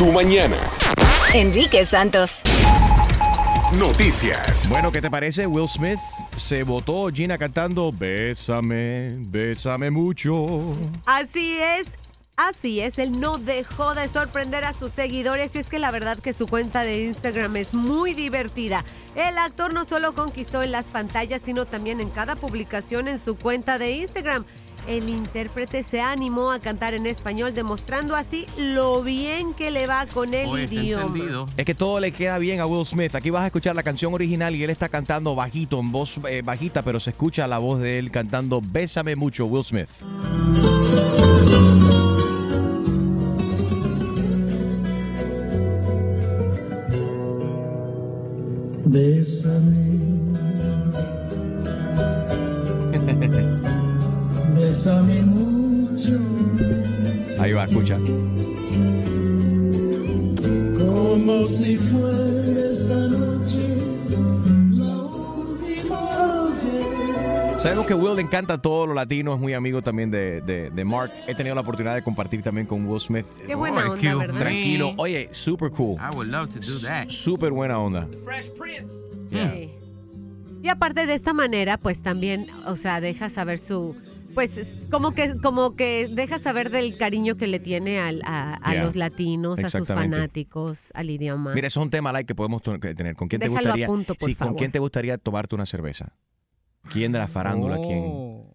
tu mañana. Enrique Santos. Noticias. Bueno, ¿qué te parece? Will Smith se votó Gina cantando Bésame, bésame mucho. Así es. Así es, él no dejó de sorprender a sus seguidores y es que la verdad que su cuenta de Instagram es muy divertida. El actor no solo conquistó en las pantallas, sino también en cada publicación en su cuenta de Instagram. El intérprete se animó a cantar en español, demostrando así lo bien que le va con el idioma. encendido. Es que todo le queda bien a Will Smith. Aquí vas a escuchar la canción original y él está cantando bajito, en voz eh, bajita, pero se escucha la voz de él cantando Bésame mucho, Will Smith. Bésame. Bésame mucho, Ahí va, escucha. como si fuera esta noche la última vez. Sabemos que Will le encanta a todos los latinos, es muy amigo también de, de- de Mark. He tenido la oportunidad de compartir también con Will Smith. Qué buena Oh, onda. Tranquilo. Oye, super cool. I would love to do that. Súper buena onda. Sí. Y aparte de esta manera, pues también, o sea, deja saber su, pues es como que, como que deja saber del cariño que le tiene al- a, a Yeah. los latinos, a sus fanáticos, al idioma. Mira, eso es un tema like que podemos tener. ¿Con quién te Déjalo gustaría? punto, por sí, ¿con quién te gustaría tomarte una cerveza? ¿Quién de la farándula? ¿Quién? Oh.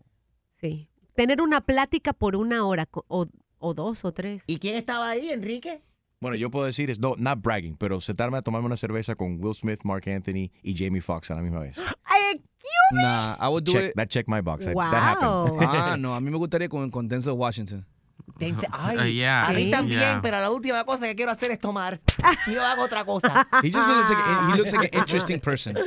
Sí. Tener una plática por una hora o, o dos o tres. ¿Y quién estaba ahí, Enrique? Bueno, yo puedo decir, es no, not bragging, pero sentarme a tomarme una cerveza con Will Smith, Mark Anthony y Jamie Foxx a la misma vez. Ay, Nah, I would do Check, it. that check my box. That- Wow. That happened. Ah, no, a mí me gustaría con, con Denzel Washington. Uh, yeah, a mí Sí. también, yeah. pero la última cosa que quiero hacer es tomar. Yo hago otra cosa. He just looks like he looks like an interesting person.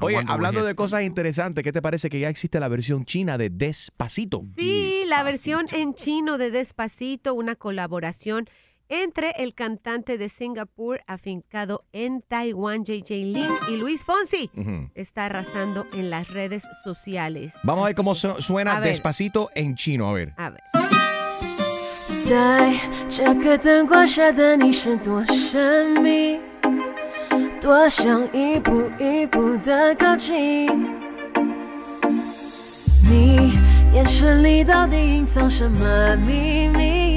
I Oye, wonder what hablando de cosas interesantes, ¿qué te parece que ya existe la versión china de Despacito? Sí, la versión en chino de Despacito, una colaboración entre el cantante de Singapur afincado en Taiwán, JJ Lin, y Luis Fonsi. Ujú. Está arrasando en las redes sociales. Vamos a ver cómo su- A suena ver. Despacito en chino. A ver. A ver. 在这个灯光下的你是多神秘，多想一步一步的靠近。你眼神里到底隐藏什么秘密？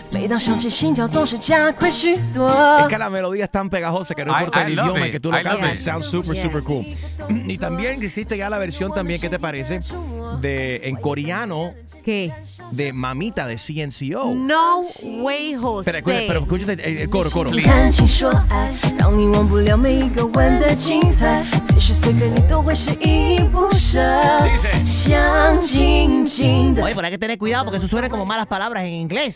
可以让我失控的魔力。我怎么这样如此容易的着魔？想要过上在你身边的生活，每当想起心跳总是加快许多。 Es que la melodía es tan pegajosa que no I- importa I el love idioma it. que tú lo I love cantes. it. Sounds super, Yeah. super cool. Y también existe ya la versión también, ¿qué te parece? De, en coreano ¿Qué? de Mamita de CNCO. No way, José. Espera, escucha, pero escucha el, el coro, coro. 谈情说爱，让你忘不了每一个吻的精彩，随时随刻你都会是依依不舍，想紧紧的 Oye, pero hay que tener cuidado porque eso suena como malas palabras en inglés.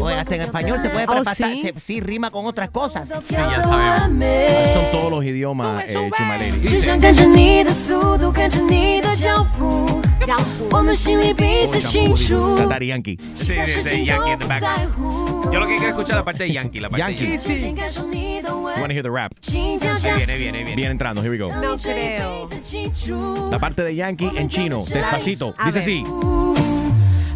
Oye, hasta en español se puede oh, pasar, ¿sí? ¿sí? rima con otras cosas. Sí, ya sabemos. Son todos los idiomas, eh, Chumaleri. Canta Yankee. Sí, sí, sí, Yankee. Yo lo que quiero escuchar es la parte de Yankee, la parte Yankee. de Yankee. Sí. You wanna hear the rap. Viene, viene, viene. Viene entrando, here we go. No creo. La parte de Yankee en chino, despacito. Dice así.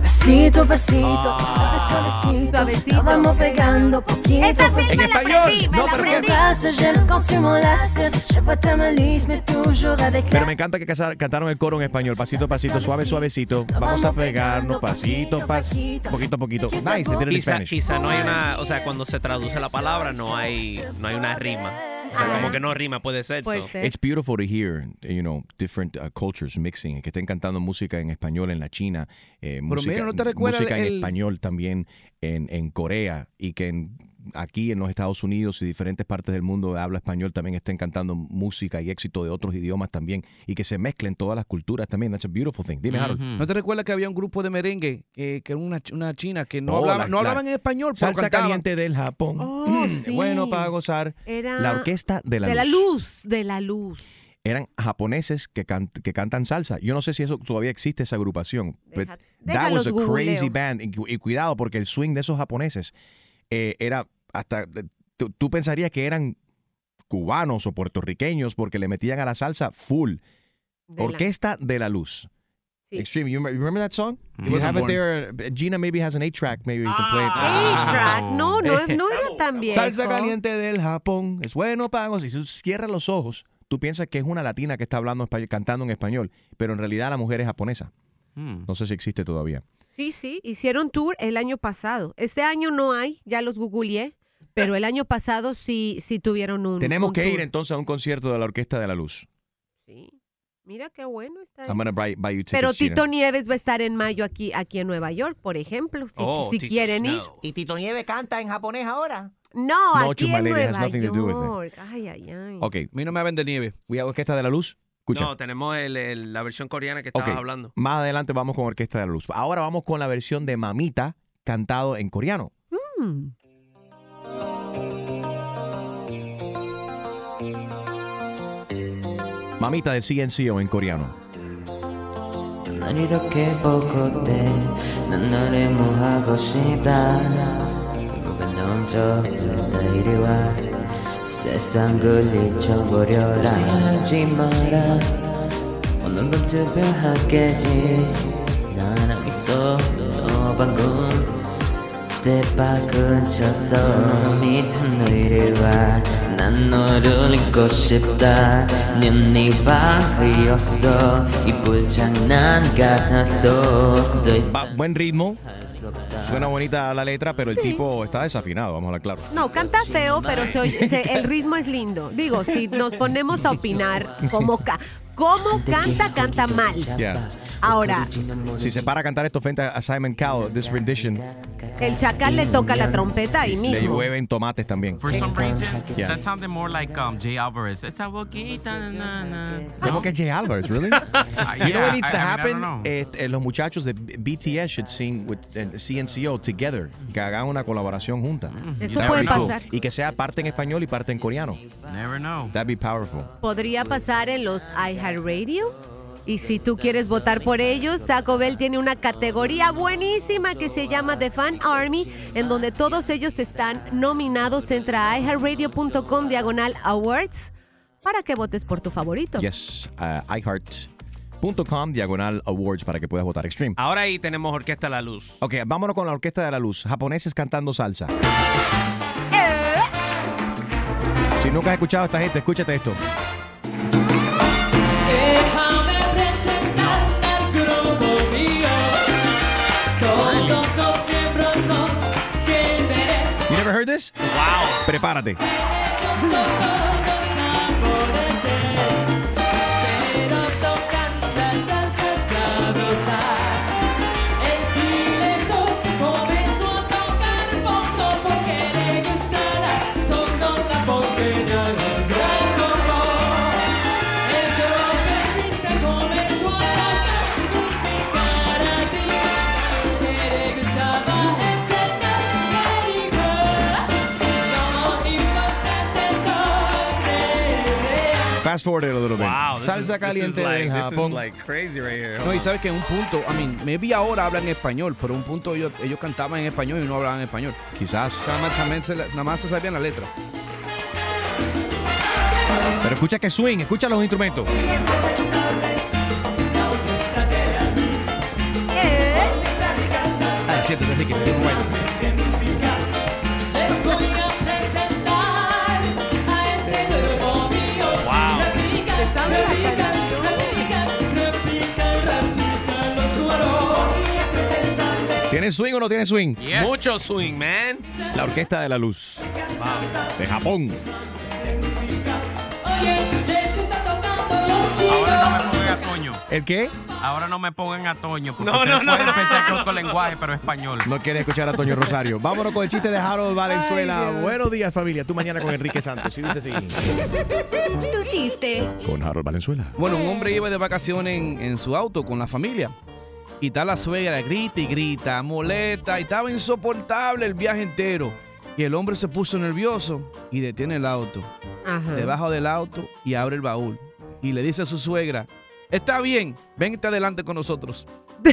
Pasito, pasito, suave, suavecito, Suavecito. vamos pegando poquito. Esta sí En me la español, aprendí, me no, la pero Me aprendí. embrasse, j'aime quand tu m'enlaces. Je vois ta malice, mais toujours avec Pero la me encanta que casa- cantaron el coro en español. Pasito, pasito, suave, suavecito. Vamos a pegarnos pasito, pasito, poquito, poquito. Nice, did it in Quizá, Spanish. quizá no hay una, o sea, cuando se traduce la palabra no hay, no hay una rima. O sea, como que no rima, puede ser. Puede so. ser. It's beautiful to hear, you know, different uh, cultures mixing, que estén cantando música en español en la China, eh, música, mira, ¿no te música en el- español también en, en Corea y que en, aquí en los Estados Unidos y diferentes partes del mundo de habla español también estén cantando música y éxito de otros idiomas también y que se mezclen todas las culturas también. That's a beautiful thing. Dime, Harold. ¿No te recuerdas que había un grupo de merengue que, que era una, una china que no, Oh, hablaba, la- no la- hablaban en español, pero Salsa cantaban? caliente del Japón. Oh, sí. Bueno para gozar. Era La orquesta de la de luz. la luz, de la luz. Eran japoneses que, can- que cantan salsa. Yo no sé si eso todavía existe esa agrupación. Deja- that was a déjalos crazy googleo. band. Y, y cuidado, porque el swing de esos japoneses eh, era hasta. Tú, tú pensarías que eran cubanos o puertorriqueños porque le metían a la salsa full. De la- Orquesta de la Luz. Sí. Extreme, you remember, that song? He You wasn't have it born. there. Gina maybe has an eight-track, maybe you can play it. A-Track. No, no, es- no era tan bien. Salsa caliente del Japón, es bueno para Si tú cierras los ojos, tú piensas que es una latina que está hablando español, cantando en español, pero en realidad la mujer es japonesa. Hmm. No sé si existe todavía. Sí, sí, hicieron tour el año pasado. Este año no hay, ya los googleé, pero el año pasado sí, sí tuvieron un Tenemos un que ir tour. entonces a un concierto de la Orquesta de la Luz. Sí. Mira qué bueno está. I'm eso. buy, buy you tickets, Pero Gina. Tito Nieves va a estar en mayo aquí, aquí en Nueva York, por ejemplo, si, Oh, si quieren ir. ¿Y Tito Nieve canta en japonés ahora? No, No, aquí en Nueva. York. Ay, ay, ay. Ok, A mí no me hablen de nieve. voy a Orquesta de la Luz. Escucha. No, tenemos el- el- la versión coreana que estabas Ok. hablando. Más adelante vamos con Orquesta de la Luz. Ahora vamos con la versión de Mamita cantado en coreano. Mm. Mamita de CNCO en coreano. 세상 굴리쳐버려라. 하지 마라. 오늘 밤 특별하겠지 나랑 있어. 너 방금 때박 근처서 밑에 너 이리 와난 너를 잊고 싶다 눈이 방이었어 이불 장난 같았어 더 이상 Va- buen ritmo, 할수 없다 suena bonita la letra, pero el tipo está desafinado, vamos a hablar claro. No, canta feo, pero se oye- se- el ritmo es lindo. Digo, si nos ponemos a opinar cómo, ca- cómo canta, canta mal. Yeah. Ahora, Si se para a cantar esto frente a Simon Cowell, this rendition, el chacal le toca la trompeta le mismo. llueven tomates también. For some reason, Yeah. that sounded more like um, Jay Alvarez. Esa boquita, na, na. ¿Cómo que Jay Alvarez, really? Uh, You know yeah, what needs to I- I mean, I happen? don't know. Eh, eh, los muchachos de BTS should sing with eh, CNCO together, que hagan una colaboración junta. Eso never puede know. pasar. Y que sea parte en español y parte en coreano. Never know. That'd be powerful. Podría pasar en los iHeartRadio. Y si tú quieres votar por ellos, Taco Bell tiene una categoría buenísima que se llama The Fan Army, en donde todos ellos están nominados. Entra a iHeartRadio.com diagonal awards para que votes por tu favorito. Yes, uh, iHeart.com diagonal awards para que puedas votar Extreme. Ahora ahí tenemos Orquesta La Luz. Ok, vámonos con la Orquesta de la Luz. Japoneses cantando salsa. Si nunca has escuchado a esta gente, escúchate esto. Heard this? Wow. Prepárate. Fast forward it a little bit. Wow. this salsa is- caliente like- is Japón. like crazy right here. No, y sabes que en un punto, I mean, maybe ahora hablan español, pero un punto ellos, ellos cantaban en español y no hablaban español. Quizás. O sea, nada más, también se, nada más se sabían la letra. Pero escucha que swing, escucha los instrumentos. Ah, siéntate, Ricky, que ¿Tiene swing o no tiene swing? Yes. Mucho swing, man. La Orquesta de la Luz. De Japón. Oye, les está tocando los Ahora no me pongan a Toño. ¿El qué? Ahora no me pongan a Toño. Porque No, no, ustedes no, pueden no. pensar que es otro lenguaje, pero español. No quiere escuchar a Toño Rosario. Vámonos con el chiste de Harold Valenzuela. Buenos días, familia. Tú mañana con Enrique Santos. Y dice así. Tu chiste. Con Harold Valenzuela. Bueno, un hombre iba de vacaciones en, en su auto con la familia. Y está la suegra, grita y grita, molesta, y estaba insoportable el viaje entero. Y el hombre se puso nervioso y detiene el auto, Ajá. debajo del auto y abre el baúl. Y le dice a su suegra, está bien, vente adelante con nosotros.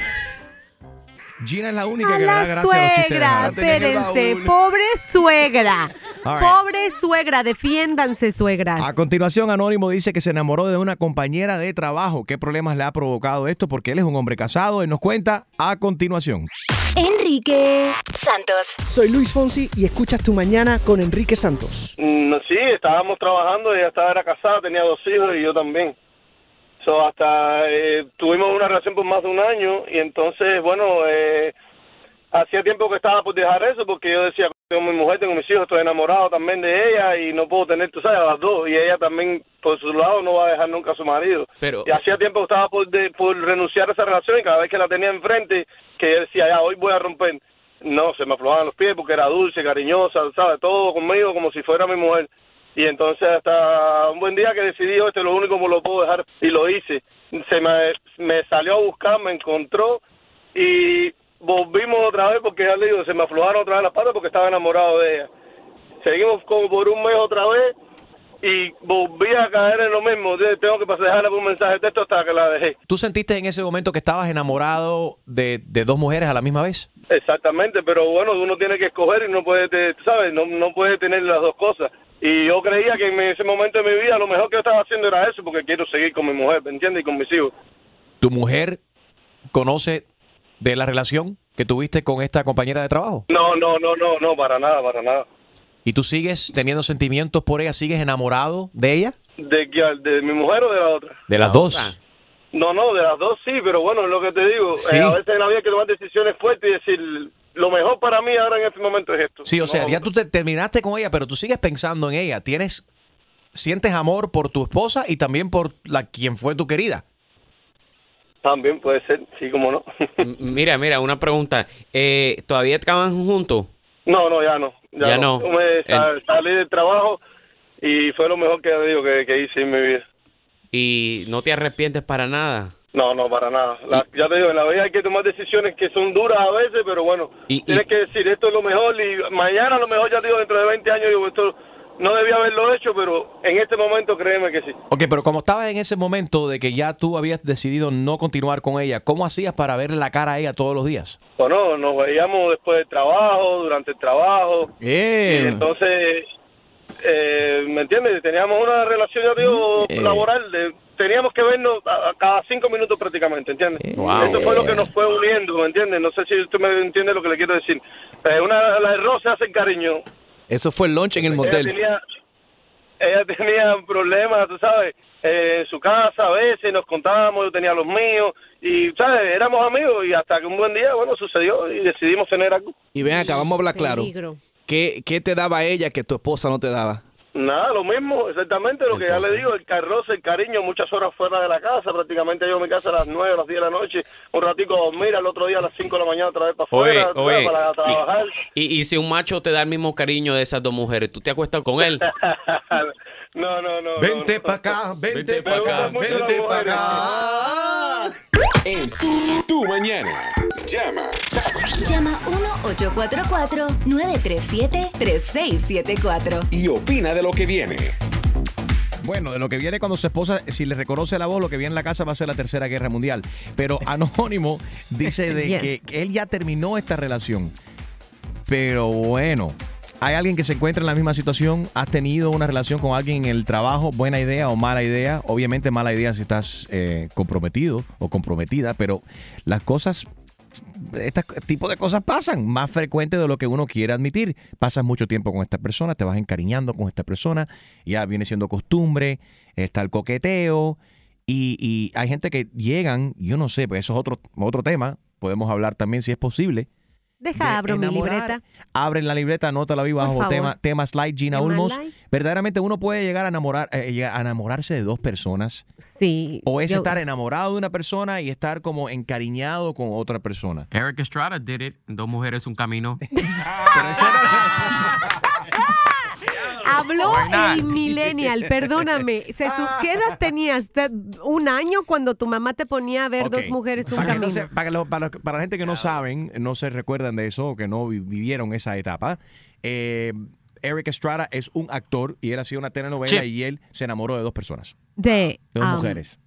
Gina es la única A que le da la gracia a los chistes espérense, pobre suegra. Right. Pobre suegra, defiéndanse, suegras. A continuación, Anónimo dice que se enamoró de una compañera de trabajo. ¿Qué problemas le ha provocado esto? Porque él es un hombre casado. Él nos cuenta a continuación. Enrique Santos. Soy Luis Fonsi y escuchas Tu Mañana con Enrique Santos. Mm, sí, estábamos trabajando, ella estaba era casada, tenía dos hijos y yo también. So, hasta eh, tuvimos una relación por más de un año y entonces, bueno, eh, hacía tiempo que estaba por dejar eso porque yo decía, tengo mi mujer, tengo mis hijos, estoy enamorado también de ella y no puedo tener, tú sabes, a las dos y ella también por su lado no va a dejar nunca a su marido. Pero- Y hacía tiempo que estaba por, de- por renunciar a esa relación y cada vez que la tenía enfrente, que yo decía, ya, hoy voy a romper. No, se me aflojaban los pies porque era dulce, cariñosa, ¿sabes? Todo conmigo como si fuera mi mujer. Y entonces hasta un buen día que decidí, "Oh, esto es lo único que lo puedo dejar y lo hice. Se me, me salió a buscar, me encontró y volvimos otra vez porque ya le digo, se me aflojaron otra vez las patas porque estaba enamorado de ella. Seguimos como por un mes otra vez y volví a caer en lo mismo. Tengo que dejarle un mensaje de texto hasta que la dejé. ¿Tú sentiste en ese momento que estabas enamorado de, de dos mujeres a la misma vez? Exactamente, pero bueno, uno tiene que escoger y no puede, te- ¿sabes? No, no puede tener las dos cosas. Y yo creía que en ese momento de mi vida lo mejor que yo estaba haciendo era eso, porque quiero seguir con mi mujer, ¿me entiendes? Y con mis hijos. ¿Tu mujer conoce de la relación que tuviste con esta compañera de trabajo? No, no, no, no, no, para nada, para nada. ¿Y tú sigues teniendo sentimientos por ella? ¿Sigues enamorado de ella? ¿De, mi mujer o de la otra? De las dos. No, no, de las dos sí, pero bueno, es lo que te digo. Sí. eh, a veces en la vida hay que tomar decisiones fuertes y decir, lo mejor para mí ahora en este momento es esto. Sí, o sea, ya tú te terminaste con ella, pero tú sigues pensando en ella. Tienes, sientes amor por tu esposa y también por la quien fue tu querida. También puede ser, sí, como no. Mira, mira, una pregunta. Eh, ¿Todavía trabajan juntos? No, no, ya no. Ya, Ya no. Me sa- salí del trabajo y fue lo mejor que, digo, que, que hice en mi vida. ¿Y no te arrepientes para nada? No, no, para nada. La- ya te digo, en la vida hay que tomar decisiones que son duras a veces, pero bueno, tienes que decir, esto es lo mejor y mañana a lo mejor, ya te digo, dentro de 20 años, digo, esto no debía haberlo hecho, pero en este momento créeme que sí. Ok, pero como estabas en ese momento de que ya tú habías decidido no continuar con ella, ¿cómo hacías para verle la cara a ella todos los días? Bueno, nos veíamos después del trabajo, durante el trabajo. Y entonces, eh, ¿me entiendes? Teníamos una relación, yo digo, Eh. laboral. De, teníamos que vernos a, a cada cinco minutos prácticamente, ¿entiendes? Wow. Esto fue lo que nos fue uniendo, ¿me entiendes? No sé si usted me entiende lo que le quiero decir. Eh, una, la error se hace cariño. Eso fue el lunch en el Ella motel. tenía, ella tenía problemas, tú sabes, eh, en su casa a veces, nos contábamos, yo tenía los míos, y, ¿sabes? Éramos amigos, y hasta que un buen día, bueno, sucedió y decidimos tener algo. Y ven acá, vamos a hablar claro. Peligro. ¿Qué, ¿Qué te daba ella que tu esposa no te daba? Nada, lo mismo, exactamente lo que ya le digo, el carroce, el cariño, muchas horas fuera de la casa, prácticamente yo a mi casa a las 9, a las 10 de la noche, un ratico a dormir, al otro día a las 5 de la mañana otra vez para Oye, afuera, oye, para trabajar. Y, y si un macho te da el mismo cariño de esas dos mujeres, ¿tú te acuestas con él? no, no, no. Vente para acá, vente para acá, vente para acá. En tu, tu mañana. Llama. Llama 1-844-937-3674. Y opina de lo que viene. Bueno, de lo que viene cuando su esposa, si le reconoce la voz, lo que viene en la casa va a ser la tercera guerra mundial. Pero Anónimo dice de Yes. que él ya terminó esta relación. Pero bueno, hay alguien que se encuentra en la misma situación. ¿Has tenido una relación con alguien en el trabajo? ¿Buena idea o mala idea? Obviamente mala idea si estás eh, comprometido o comprometida, pero las cosas este tipo de cosas pasan más frecuente de lo que uno quiere admitir. Pasas mucho tiempo con esta persona, te vas encariñando con esta persona, ya viene siendo costumbre, está el coqueteo y, hay gente que llegan, yo no sé, pues eso es otro, otro tema, podemos hablar también si es posible. Deja, abro mi libreta. Abren la libreta, anótala ahí bajo tema, temas light, Gina Tema Ulmos. Verdaderamente uno puede llegar a enamorar, eh, llegar a enamorarse de dos personas. Sí. O es yo- estar enamorado de una persona y estar como encariñado con otra persona. Eric Estrada did it. Dos mujeres, un camino. Habló el millennial, perdóname. Se su- ¿Qué edad tenías? ¿Te- ¿Un año cuando tu mamá te ponía a ver dos mujeres un Para, que no camino? se- para, que lo- para- para la gente que no saben, no se recuerdan de eso, o que no vi- vivieron esa etapa, eh, Eric Estrada es un actor y él hacía una telenovela y él se enamoró de dos personas, De, de dos um, mujeres.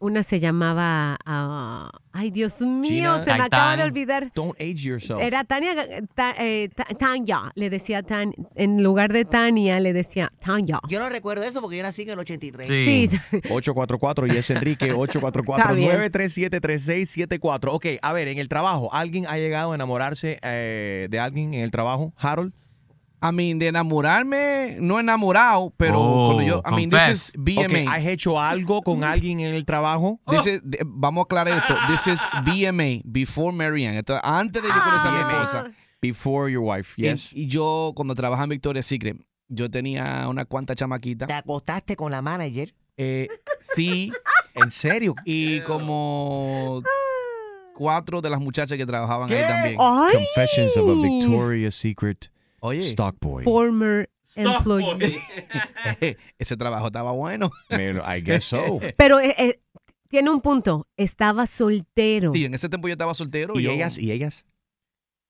Una se llamaba. ah, ay, Dios mío, Gina, se me acaba de olvidar. Don't age yourself. Era Tania, Ta- eh, Ta- Tanya, le decía Tan, en lugar de Tania, le decía Tanya. Yo no recuerdo eso porque yo nací en el 83. Sí. 844 y es Enrique Está bien. 844-937-3674. Ok, a ver, en el trabajo, ¿alguien ha llegado a enamorarse eh, de alguien en el trabajo, Harold? I mean, de enamorarme, no enamorado, pero Oh, cuando yo, I mean, this is BMA. ¿Has hecho algo con alguien en el trabajo? This is- de- vamos a aclarar esto. This is BMA, before Marianne. Esto, antes de yo conocer a mi esposa. Before your wife, yes. Y, yo, cuando trabajaba en Victoria's Secret, yo tenía una cuanta chamaquita. ¿Te acostaste con la manager? Eh, sí. ¿En serio? Y como cuatro de las muchachas que trabajaban ahí también. Confessions of a Victoria's Secret Oye. stock boy. Former employee. Ese trabajo estaba bueno. I guess so. Pero eh, eh, tiene un punto. Estaba soltero. Sí, en ese tiempo yo estaba soltero. ¿Y yo- ellas? ¿Y ellas?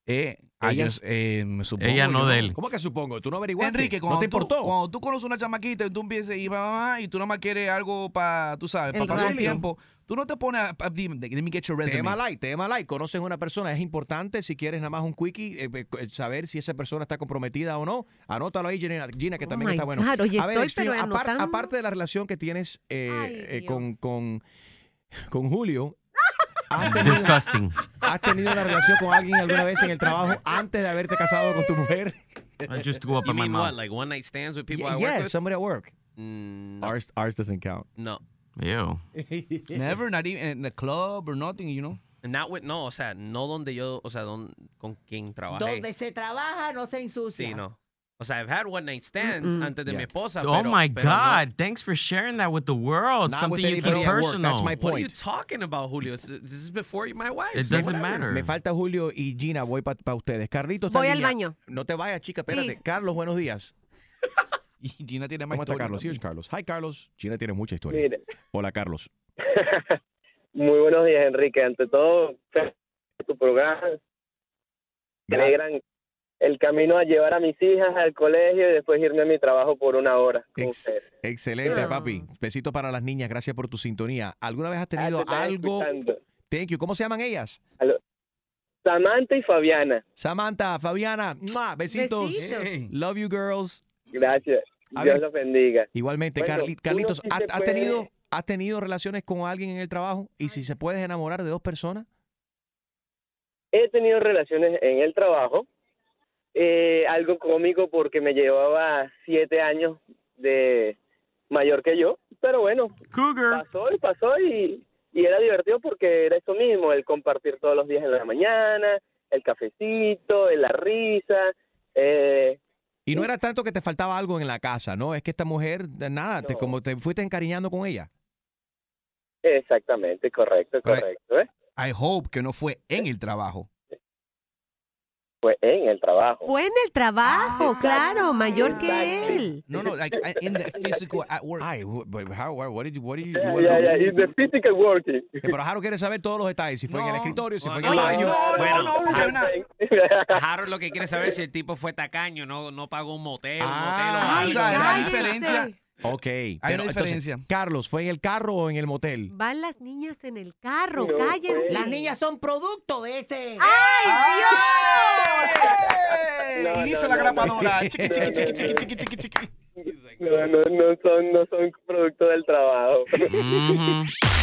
Eh, ah, yo- Ellas- eh, me supongo. Ella no yo de él. ¿Cómo que supongo? ¿Tú no averiguaste? Enrique, ¿No cuando, te tú, importó? cuando tú conoces una chamaquita y tú empiezas y va, y tú nada más quieres algo para, tú sabes, para pasar el tiempo, tú no te pones a, a- dime, let me get your resume. Tema light, tema light. Conoces a una persona, es importante si quieres nada más un quickie, eh, eh, saber si esa persona está comprometida o no. Anótalo ahí, Gina, Gina, que Oh también está bueno. God, oye, a ver, Extreme, pero apar- anotando. aparte de la relación que tienes eh, eh, con, con, con Julio, ¿has tenido, Disgusting. ¿has tenido una relación con alguien alguna vez en el trabajo antes de haberte casado con tu mujer? I just go up You in my mean mouth. what? Like one night stands with people Yeah, I work yeah, with? somebody at work. Mm, Ours, ours doesn't count. no. Ew. Never, not even in a club or nothing, you know. Not with, no, o sea, no donde yo, o sea, don, con quien trabajé. Donde se trabaja no se ensucia. Sí, no. O sea, I've had one night stands Mm-mm. antes de mi Yeah. esposa. Oh pero- my pero no- God! Thanks for sharing that with the world. Not Something you keep personal. that's my What are you point. talking about, Julio? This is before my wife. It doesn't whatever. matter. Me falta Julio y Gina, voy para ustedes. Carlitos, Voy al baño. No te vayas, chica, espérate. Please. Carlos, buenos días. Y Gina tiene más ¿Cómo está historia Carlos? Here's Carlos. Hi, Carlos. Gina tiene mucha historia. Mire. Hola, Carlos. Muy buenos días, Enrique. Ante todo, tu programa. Me alegran el camino a llevar a mis hijas al colegio y después irme a mi trabajo por una hora con Ex- ustedes. excelente, Ah. papi. Besito para las niñas. Gracias por tu sintonía. ¿Alguna vez has tenido te estaba algo? escuchando. Thank you. ¿Cómo se llaman ellas? Aló. Samantha y Fabiana. Samantha, Fabiana, ¡mua! besitos. Besitos. Hey. Love you, girls. Gracias. A Dios ver. los bendiga. Igualmente, Bueno, Carli- Carlitos, sí ¿has, tenido, ¿has tenido relaciones con alguien en el trabajo? Y si se puedes enamorar de dos personas. He tenido relaciones en el trabajo, eh, algo cómico porque me llevaba siete años de mayor que yo, pero bueno, pasó y pasó y, y era divertido porque era eso mismo, el compartir todos los días en la mañana, el cafecito, la risa, eh, Y no era tanto que te faltaba algo en la casa, ¿no? Es que esta mujer, de nada, te, como te fuiste encariñando con ella. exactamente, correcto, correcto, ¿eh? I hope que no fue en el trabajo. Fue en el trabajo. Fue en el trabajo, claro, mayor que él. No, no, like in the physical at work. Ay, but how, what, did you, what did you, Yeah, yeah, yeah, the physical working. Eh, Pero Harold quiere saber todos los detalles. Si fue en el escritorio, si fue en el baño. bueno, Harold lo que quiere saber es si el tipo fue tacaño, no, no pagó un motel, un motel o Ah, algo. o sea, hay una Cállese. diferencia. Ok. Hay pero una entonces, diferencia. Carlos, ¿fue en el carro o en el motel? Van las niñas en el carro, No, cállense. Las niñas son producto de ese. ¡Ay, Dios! No, Hice no, la no, grapadora. no. Chiqui, chiqui, chiqui, chiqui, chiqui, chiqui, chiqui. No, no, no son, no son producto del trabajo.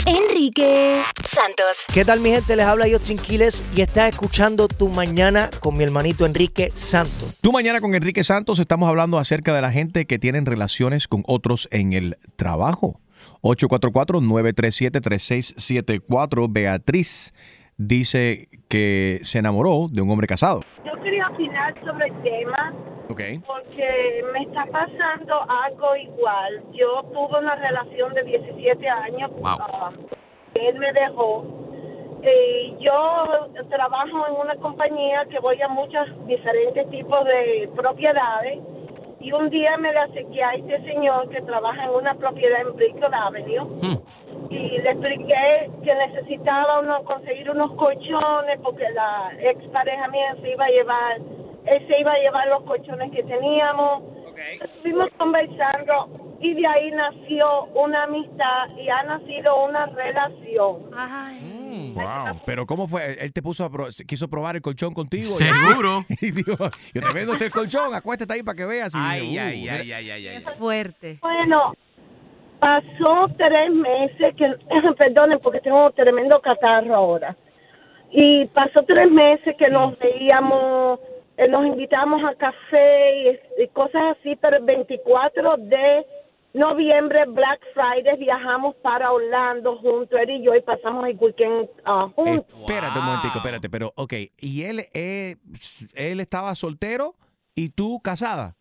Enrique Santos. ¿Qué tal mi gente? Les habla Justin Quiles y estás escuchando Tu Mañana con mi hermanito Enrique Santos. Tú mañana con Enrique Santos estamos hablando acerca de la gente que tienen relaciones con otros en el trabajo. 844-937-3674. Beatriz dice que se enamoró de un hombre casado. Yo quería opinar sobre el tema Porque me está pasando algo igual. Yo tuve una relación de 17 años. ah, él me dejó. Eh, yo trabajo en una compañía que voy a muchos diferentes tipos de propiedades y un día me le acerqué a este señor que trabaja en una propiedad en Brickell Avenue y le expliqué que necesitaba uno conseguir unos colchones porque la ex pareja mía se iba a llevar, él se iba a llevar los colchones que teníamos. Estuvimos conversando y de ahí nació una amistad y ha nacido una relación. Wow. Pero ¿cómo fue? Él te puso a pro- quiso probar el colchón contigo. Seguro. Y dijo, yo te vendo este colchón, acuéstate ahí para que veas. Y Ay, dije, "Uh, ay, mira". ay, ay, ay, ay. Fuerte. Bueno, pasó tres meses que, perdonen porque tengo tremendo catarro ahora. Y pasó tres meses que nos veíamos, eh, nos invitamos a café y, cosas así, pero el 24 de noviembre, Black Friday, viajamos para Orlando juntos, él y yo, y pasamos el weekend ah, juntos. Espérate un momentico, espérate, pero ok. ¿Y él, eh, él estaba soltero y tú casada?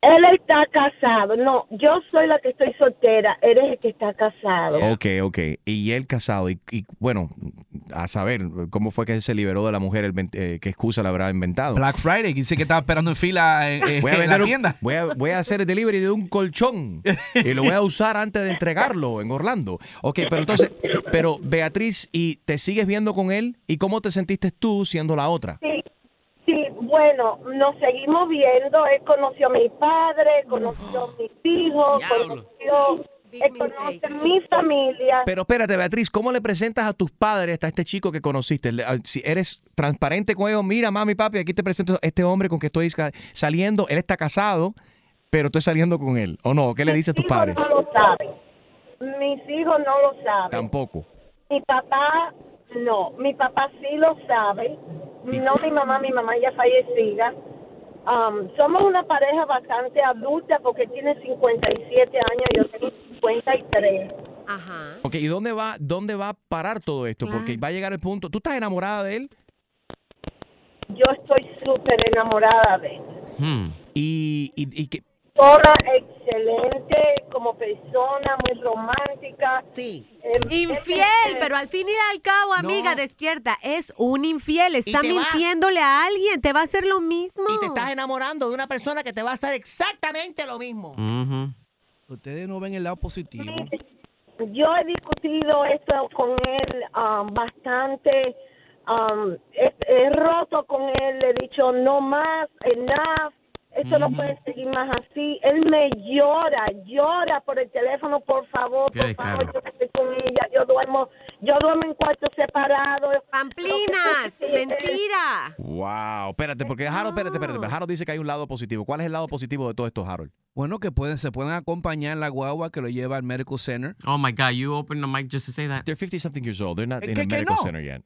Él está casado, no, yo soy la que estoy soltera, él es el que está casado. Ok, ok. Y él casado. Y, y, bueno, a saber cómo fue que se liberó de la mujer, el, eh, qué excusa le habrá inventado. Black Friday, dice que estaba esperando en fila en, en- Voy a, en vender la un- tienda. voy, a, voy a hacer el delivery de un colchón y lo voy a usar antes de entregarlo en Orlando. Ok, pero entonces, pero Beatriz, ¿y te sigues viendo con él? ¿Y cómo te sentiste tú siendo la otra? Sí, sí, bueno, nos seguimos viendo. Él conoció a mi padre, conoció a mis hijos, conoció, él conoce a mi familia. Pero espérate, Beatriz, ¿cómo le presentas a tus padres a este chico que conociste? Si eres transparente con ellos, mira, mami, papi, aquí te presento a este hombre con que estoy sa- saliendo. Él está casado, pero estoy saliendo con él. ¿O no? ¿Qué le dices a tus Mis hijos padres? no lo saben. Mis hijos no lo saben. Tampoco. Mi papá, no. Mi papá sí lo sabe. No mi mamá, mi mamá ya fallecida. Um, somos una pareja bastante adulta porque tiene 57 años y yo tengo 53. Ajá. Ok, ¿y dónde va, dónde va a parar todo esto? Porque va a llegar el punto. ¿Tú estás enamorada de él? Yo estoy súper enamorada de él. Y, y, y que, Toda excelente como persona, muy romántica. Sí. Infiel, pero al fin y al cabo, amiga, despierta. Es un infiel. Está va- mintiéndole a alguien. Te va a hacer lo mismo. Y te estás enamorando de una persona que te va a hacer exactamente lo mismo. Ustedes no ven el lado positivo. Yo he discutido esto con él um, bastante. um, he, he roto con él, le he dicho no más, enough. Esto no puede seguir más así. Él me llora, llora por el teléfono, por favor, por favor, yo que estoy con ella. Yo duermo, yo duermo en cuartos separados. Pamplinas, mentira. wow, espérate, porque Harold, espérate, espérate. Harold dice que hay un lado positivo. ¿Cuál es el lado positivo de todo esto, Harold? Bueno, que pueden, se pueden acompañar en la guagua que lo lleva al Medical Center. Oh my God, you opened the mic just to say that. They're 50 something years old. They're not in ¿Qué- a que medical no? center yet.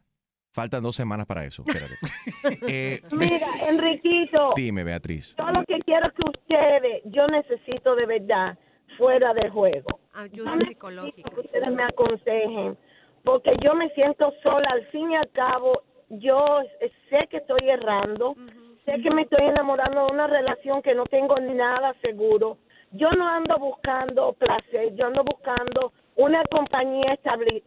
Faltan dos semanas para eso. Espérate. Eh, Mira, Enriquito, dime, Beatriz. yo lo que quiero es que ustedes, yo necesito de verdad, fuera de juego. Ayuda psicológica. que ustedes me aconsejen, porque yo me siento sola, al fin y al cabo, yo sé que estoy errando, sé que me estoy enamorando de una relación que no tengo nada seguro. Yo no ando buscando placer, yo ando buscando una compañía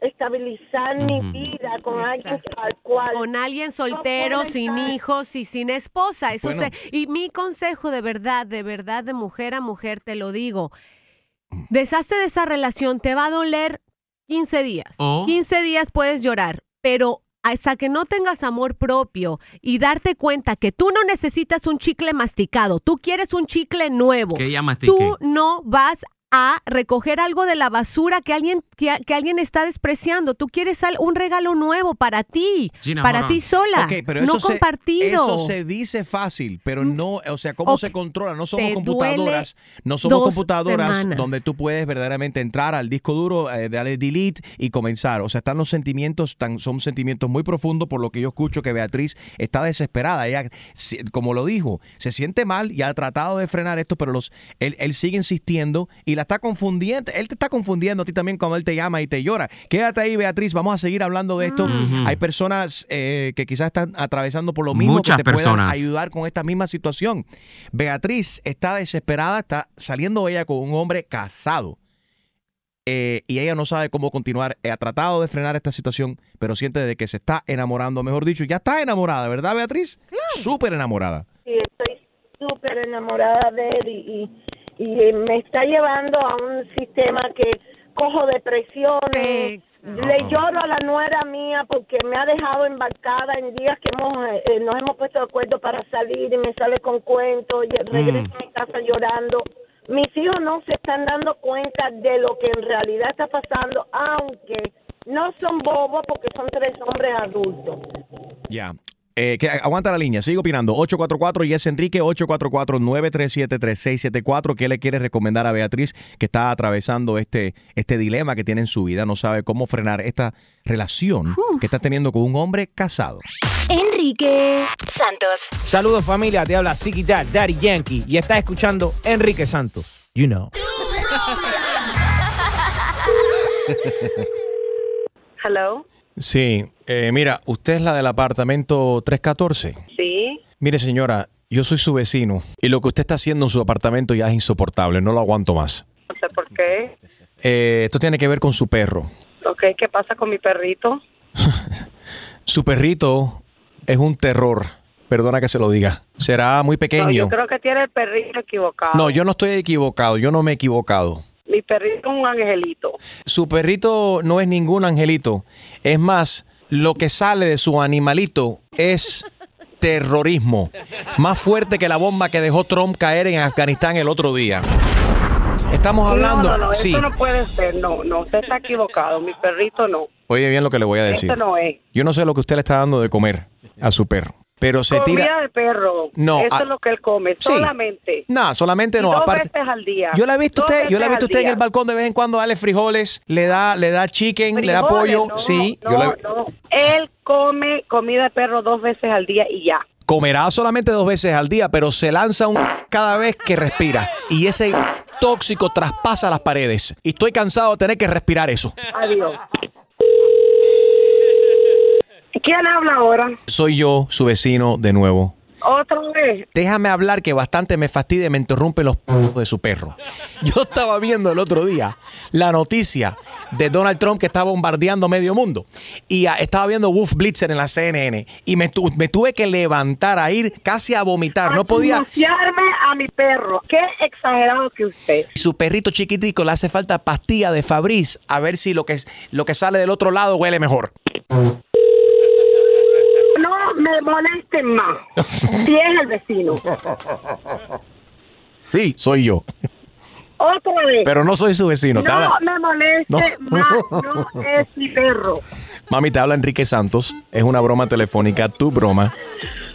estabilizar mi vida con alguien al cual Con alguien soltero, sin estar- hijos y sin esposa. Eso Bueno. se- y mi consejo de verdad, de verdad, de mujer a mujer, te lo digo. Deshazte de esa relación, te va a doler 15 días. Oh. 15 días puedes llorar, pero hasta que no tengas amor propio y darte cuenta que tú no necesitas un chicle masticado, tú quieres un chicle nuevo. Que ella mastique. Tú no vas a recoger algo de la basura que alguien que, que alguien está despreciando. Tú quieres un regalo nuevo para ti, Gina, para ti sola, pero no se- compartido. eso se dice fácil, pero no, o sea, ¿cómo se controla? No somos te computadoras, no somos computadoras semanas. donde tú puedes verdaderamente entrar al disco duro, eh, darle delete y comenzar. O sea, están los sentimientos, tan, son sentimientos muy profundos, por lo que yo escucho que Beatriz está desesperada. Ella, como lo dijo, se siente mal y ha tratado de frenar esto, pero los, él, él sigue insistiendo y la está confundiendo. Él te está confundiendo a ti también cuando él te llama y te llora. Quédate ahí, Beatriz, vamos a seguir hablando de esto. Ujú. Hay personas eh, que quizás están atravesando por lo mismo Muchas que te puedan personas. ayudar con esta misma situación. Beatriz está desesperada, está saliendo ella con un hombre casado. Eh, y ella no sabe cómo continuar. Eh, ha tratado de frenar esta situación, pero siente de que se está enamorando, mejor dicho, ya está enamorada, ¿verdad, Beatriz? Súper enamorada. Sí, estoy súper enamorada de él y, y, y me está llevando a un sistema que cojo depresiones, le lloro a la nuera mía porque me ha dejado embarcada en días que hemos eh, eh, nos hemos puesto de acuerdo para salir y me sale con cuentos y regreso a mi casa llorando. Mis hijos no se están dando cuenta de lo que en realidad está pasando, aunque no son bobos porque son tres hombres adultos. Ya. Eh, que, aguanta la línea, sigo opinando. 844 y es Enrique, 844-937-3674. ¿Qué le quiere recomendar a Beatriz que está atravesando este, este dilema que tiene en su vida? No sabe cómo frenar esta relación que está teniendo con un hombre casado. Enrique Santos. Saludos familia, te habla Ziggy Dad, Daddy Yankee y estás escuchando Enrique Santos. You know. Hello. Sí, eh, mira, usted es la del apartamento 314. Sí. Mire, señora, yo soy su vecino y lo que usted está haciendo en su apartamento ya es insoportable, no lo aguanto más. No sé por qué. Eh, esto tiene que ver con su perro. Ok, ¿qué pasa con mi perrito? Su perrito es un terror, perdona que se lo diga. Será muy No, pequeño. yo creo que tiene el perrito equivocado. No, yo no estoy equivocado, yo no me he equivocado. Mi perrito es un angelito. Su perrito no es ningún angelito. Es más, lo que sale de su animalito es terrorismo. Más fuerte que la bomba que dejó Trump caer en Afganistán el otro día. Estamos hablando. No, no, no, sí. eso no puede ser. No, no, usted está equivocado. Mi perrito no. Oye bien lo que le voy a decir. Eso no es. Yo no sé lo que usted le está dando de comer a su perro, pero se Comida tira. de perro. No, Eso ah, es lo que él come. sí. Solamente. No, solamente Y no. dos Aparte, veces al día. yo la he visto usted, yo la he visto usted en día. el balcón de vez en cuando darle frijoles, le da, le da chicken, le da Frijoles, pollo. no, sí, no, yo la- no. Él come comida de perro dos veces al día y ya. comerá solamente dos veces al día, pero se lanza un cada vez que respira. Y ese tóxico traspasa las paredes. Y estoy cansado de tener que respirar eso. Adiós. ¿Quién habla ahora? Soy yo, su vecino, de nuevo. Otra vez. Déjame hablar que bastante me fastidia y me interrumpe los p de su perro. Yo estaba viendo el otro día la noticia de Donald Trump que está bombardeando medio mundo. Y ah, estaba viendo Wolf Blitzer en la CNN. Y me, tu- me tuve que levantar a ir casi a vomitar. No podía. Anunciarme a mi perro. Qué exagerado que usted. Su perrito chiquitico le hace falta pastilla de Fabriz a ver si lo que, lo que sale del otro lado huele mejor. Me molesten más. Si es el vecino. Sí, soy yo. Otra vez. Pero no soy su vecino. No habla- me moleste No. más. No es mi perro. Mami, te habla Enrique Santos. Es una broma telefónica. Tu broma.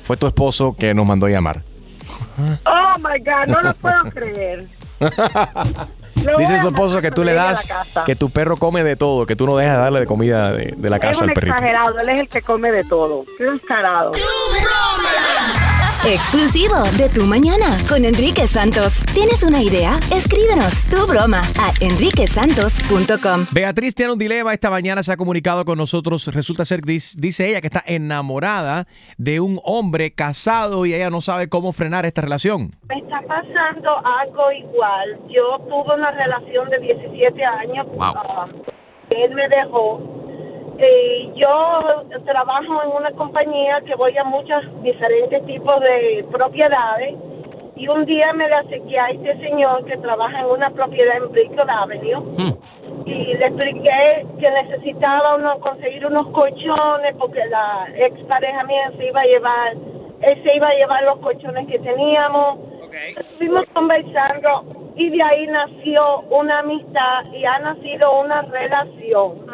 Fue tu esposo que nos mandó a llamar. Oh my God, no lo puedo creer. Dice tu esposo que tú le das, que tu perro come de todo, que tú no dejas de darle de comida de, de la Es casa un al perrito. exagerado, él es el que come de todo. Qué descarado. Exclusivo de Tu Mañana con Enrique Santos. ¿Tienes una idea? Escríbenos tu broma a enriquesantos.com. Beatriz tiene un dilema. Esta mañana se ha comunicado con nosotros. Resulta ser, dis- dice ella, que está enamorada de un hombre casado y ella no sabe cómo frenar esta relación. Me está pasando algo igual. Yo tuve una relación de 17 años. Wow. ah, él me dejó. Eh, yo trabajo en una compañía que voy a muchos diferentes tipos de propiedades. Y un día me le acerqué a este señor que trabaja en una propiedad en Brickell Avenue. y le expliqué que necesitaba uno conseguir unos colchones porque la ex pareja mía se iba a llevar, él se iba a llevar los colchones que teníamos. Estuvimos conversando y de ahí nació una amistad y ha nacido una relación.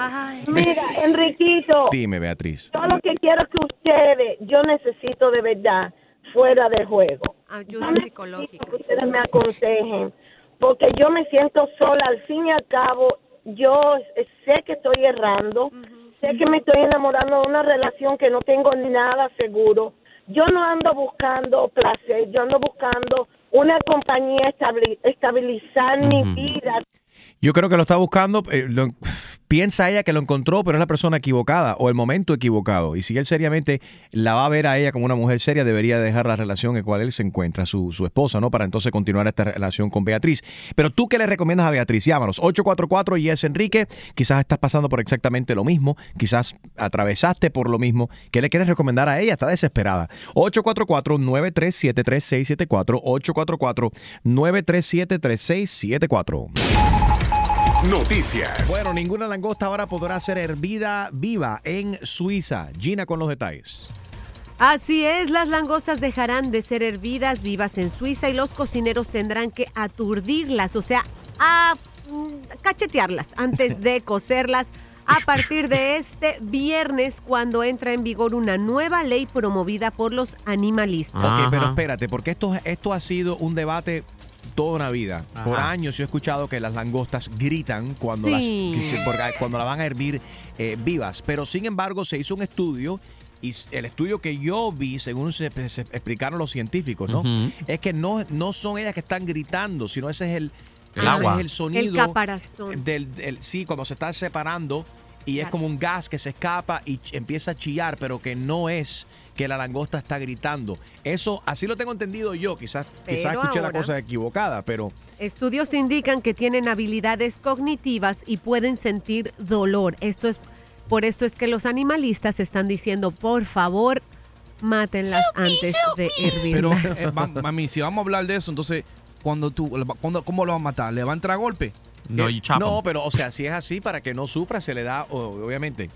Mira, Enriquito, Dime, Beatriz. yo lo que quiero es que ustedes, yo necesito de verdad fuera de juego. Ayuda psicológica. Que ustedes me aconsejen, porque yo me siento sola. Al fin y al cabo, yo sé que estoy errando, sé que me estoy enamorando de una relación que no tengo nada seguro. Yo no ando buscando placer, yo ando buscando una compañía estabilizar mi vida. Yo creo que lo está buscando. eh, lo- piensa ella que lo encontró, pero es la persona equivocada o el momento equivocado. Y si él seriamente la va a ver a ella como una mujer seria, debería dejar la relación en cual él se encuentra, su, su esposa, ¿no? Para entonces continuar esta relación con Beatriz. Pero tú, ¿qué le recomiendas a Beatriz? Llámanos 844 y es Enrique. Quizás estás pasando por exactamente lo mismo. Quizás atravesaste por lo mismo. ¿Qué le quieres recomendar a ella? Está desesperada. 844-937-3674. 844-937-3674. Noticias. Bueno, ninguna langosta ahora podrá ser hervida viva en Suiza. Gina con los detalles. Así es, las langostas dejarán de ser hervidas vivas en Suiza y los cocineros tendrán que aturdirlas, o sea, a mm, cachetearlas antes de cocerlas a partir de este viernes cuando entra en vigor una nueva ley promovida por los animalistas. Ok, pero espérate, porque esto, esto ha sido un debate toda una vida. Por años yo he escuchado que las langostas gritan cuando, las, Sí. porque- cuando la van a hervir eh, vivas. Pero sin embargo se hizo un estudio y el estudio que yo vi, según se, se explicaron los científicos, ¿no? Es que no, no son ellas que están gritando, sino ese es el, El ese agua. es el sonido. El caparazón. Del, del- sí, cuando se está separando y es como un gas que se escapa y empieza a chillar, pero que no es que la langosta está gritando. Eso, así lo tengo entendido yo. Quizás, quizás Pero escuché la cosa equivocada, pero Estudios indican que tienen habilidades cognitivas y pueden sentir dolor. Esto es por esto es que los animalistas están diciendo, por favor, mátenlas antes de Pero, hervirlas. eh, ma- mami, si vamos a hablar de eso, entonces, cuando tú, cuando, ¿cómo lo vas a matar? ¿Le va a entrar a golpe? No, Eh, no, pero o sea, si es así, para que no sufra, se le da, obviamente,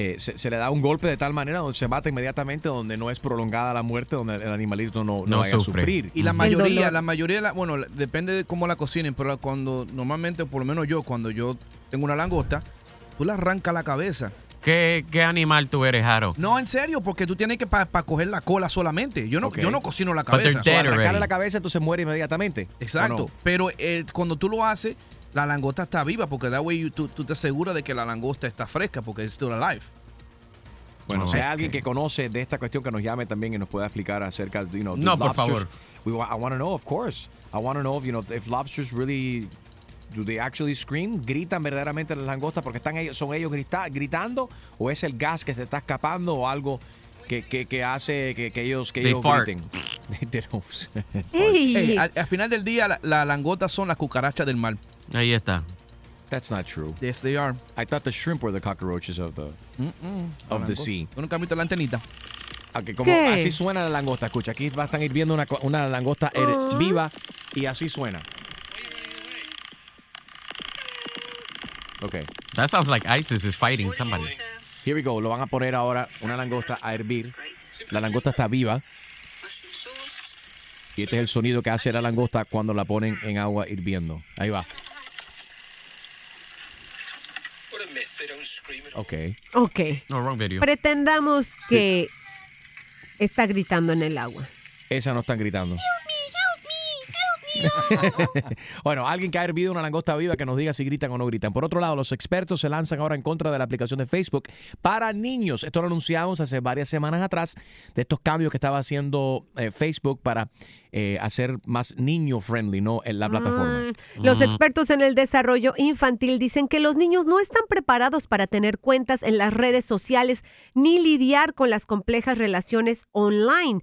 eh, se, se le da un golpe de tal manera donde se mata inmediatamente, donde no es prolongada la muerte, donde el animalito no, no, No vaya a sufrir. Y la mayoría, la mayoría, de la- bueno, la- depende de cómo la cocinen, pero cuando normalmente, por lo menos yo, cuando yo tengo una langosta, tú le arrancas la cabeza. ¿Qué, ¿Qué animal tú eres, Jaro? No, en serio, porque tú tienes que para coger la cola solamente. Yo no, yo no cocino la cabeza. Arrancarle la cabeza, entonces muere inmediatamente. Exacto. Pero eh, cuando tú lo haces, la langosta está viva, porque that way you- tú, tú te aseguras de que la langosta está fresca, porque es still alive. Bueno, si hay alguien que conoce de esta cuestión que nos llame también y nos pueda explicar acerca de, you know, No, por favor. We I want to know, of course. I want to know, if, you know, if lobsters really do they actually scream? ¿Gritan verdaderamente las langostas porque están ellos, son ellos grita- gritando o es el gas que se está escapando o algo que, que, que hace que, que ellos que They ellos fart. griten? Al, al final del día, la, la langota son las cucarachas del mar. Ahí está. That's not true. Yes, they are. I thought the shrimp were the cockroaches of the of the sea. ¿Tú nunca has visto la antenita? Ok, como ¿Qué? así suena la langosta. Escucha, aquí va a estar hirviendo una, una langosta her- Ah. viva y así suena. Ok, That sounds like ISIS is fighting somebody. here we go. Lo van a poner ahora una langosta a hervir. La langosta está viva. Y este es el sonido que hace la langosta cuando la ponen en agua hirviendo. Ahí va. Ok. Ok. No, wrong video. Pretendamos que está gritando en el agua. Esa no están gritando. bueno, alguien que ha hervido una langosta viva que nos diga si gritan o no gritan. Por otro lado, los expertos se lanzan ahora en contra de la aplicación de Facebook para niños. Esto lo anunciamos hace varias semanas atrás de estos cambios que estaba haciendo eh, Facebook para eh, hacer más niño friendly, ¿no? En la plataforma. Mm, Los expertos en el desarrollo infantil dicen que los niños no están preparados para tener cuentas en las redes sociales ni lidiar con las complejas relaciones online.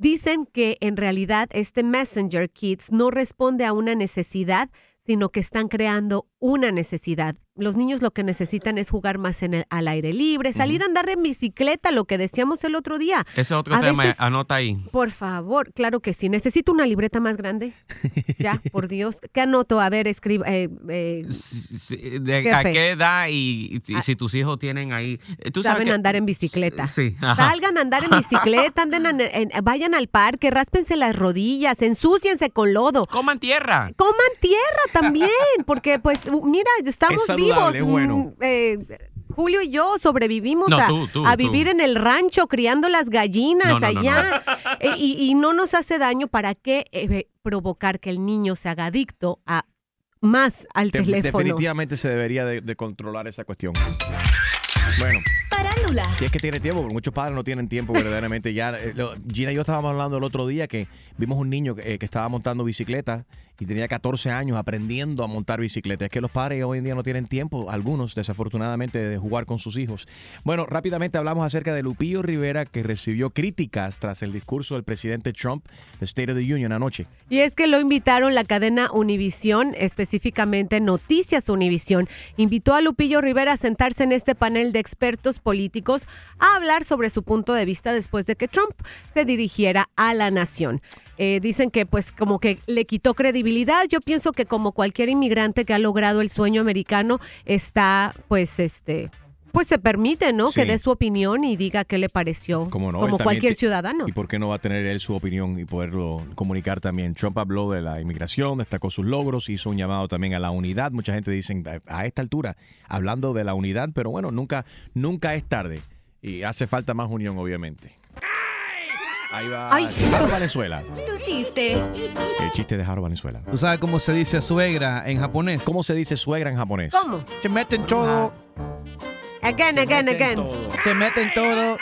Dicen que en realidad este Messenger Kids no responde a una necesidad, sino que están creando una necesidad. Los niños lo que necesitan es jugar más en el- al aire libre, salir a andar en bicicleta, lo que decíamos el otro día. Ese otro A tema, veces- anota ahí. Por favor, claro que sí. Necesito una libreta más grande. Ya, por Dios. ¿Qué anoto? A ver, escriba. eh, eh, de- Qué ¿A fe. qué edad y, y Ah. si tus hijos tienen ahí? eh, ¿Tú sabes saben que- andar en bicicleta. Sí. ajá. Salgan a andar en bicicleta, anden en- en- vayan al parque, ráspense las rodillas, ensúciense con lodo. Coman tierra. Coman tierra también, porque pues mira, estamos Es saludable, vivos. es bueno. Mm, eh, Julio y yo sobrevivimos No, a, tú, tú, a tú. vivir en el rancho criando las gallinas No, no, no, allá eh, Y, y no nos hace daño para qué eh, provocar que el niño se haga adicto a más al De- teléfono. definitivamente se debería de, de controlar esa cuestión. Bueno. Parándula. Si es que tiene tiempo, porque muchos padres no tienen tiempo verdaderamente ya. eh, lo- Gina y yo estábamos hablando el otro día que vimos un niño que, eh, que estaba montando bicicleta y tenía 14 años aprendiendo a montar bicicleta. Es que los padres hoy en día no tienen tiempo, algunos desafortunadamente, de jugar con sus hijos. Bueno, rápidamente hablamos acerca de Lupillo Rivera que recibió críticas tras el discurso del presidente Trump, State of the Union, anoche. Y es que lo invitaron la cadena Univisión, específicamente Noticias Univisión. Invitó a Lupillo Rivera a sentarse en este panel de expertos políticos a hablar sobre su punto de vista después de que Trump se dirigiera a la nación. Eh, dicen que pues como que le quitó credibilidad. Yo pienso que como cualquier inmigrante que ha logrado el sueño americano está pues este Pues se permite, ¿no? Sí. Que dé su opinión y diga qué le pareció. Como no, como cualquier ciudadano. ¿Y por qué no va a tener él su opinión y poderlo comunicar también? Trump habló de la inmigración, destacó sus logros, hizo un llamado también a la unidad. Mucha gente dice a a esta altura, hablando de la unidad, pero bueno, nunca, nunca es tarde. Y hace falta más unión, obviamente. Ahí va Ay. Jaro Valenzuela. Tu chiste. El chiste de Jaro Valenzuela. ¿Tú sabes cómo se dice suegra en japonés? ¿Cómo se dice suegra en japonés? ¿Cómo? Se meten todo. Again, again, again. Se meten todo.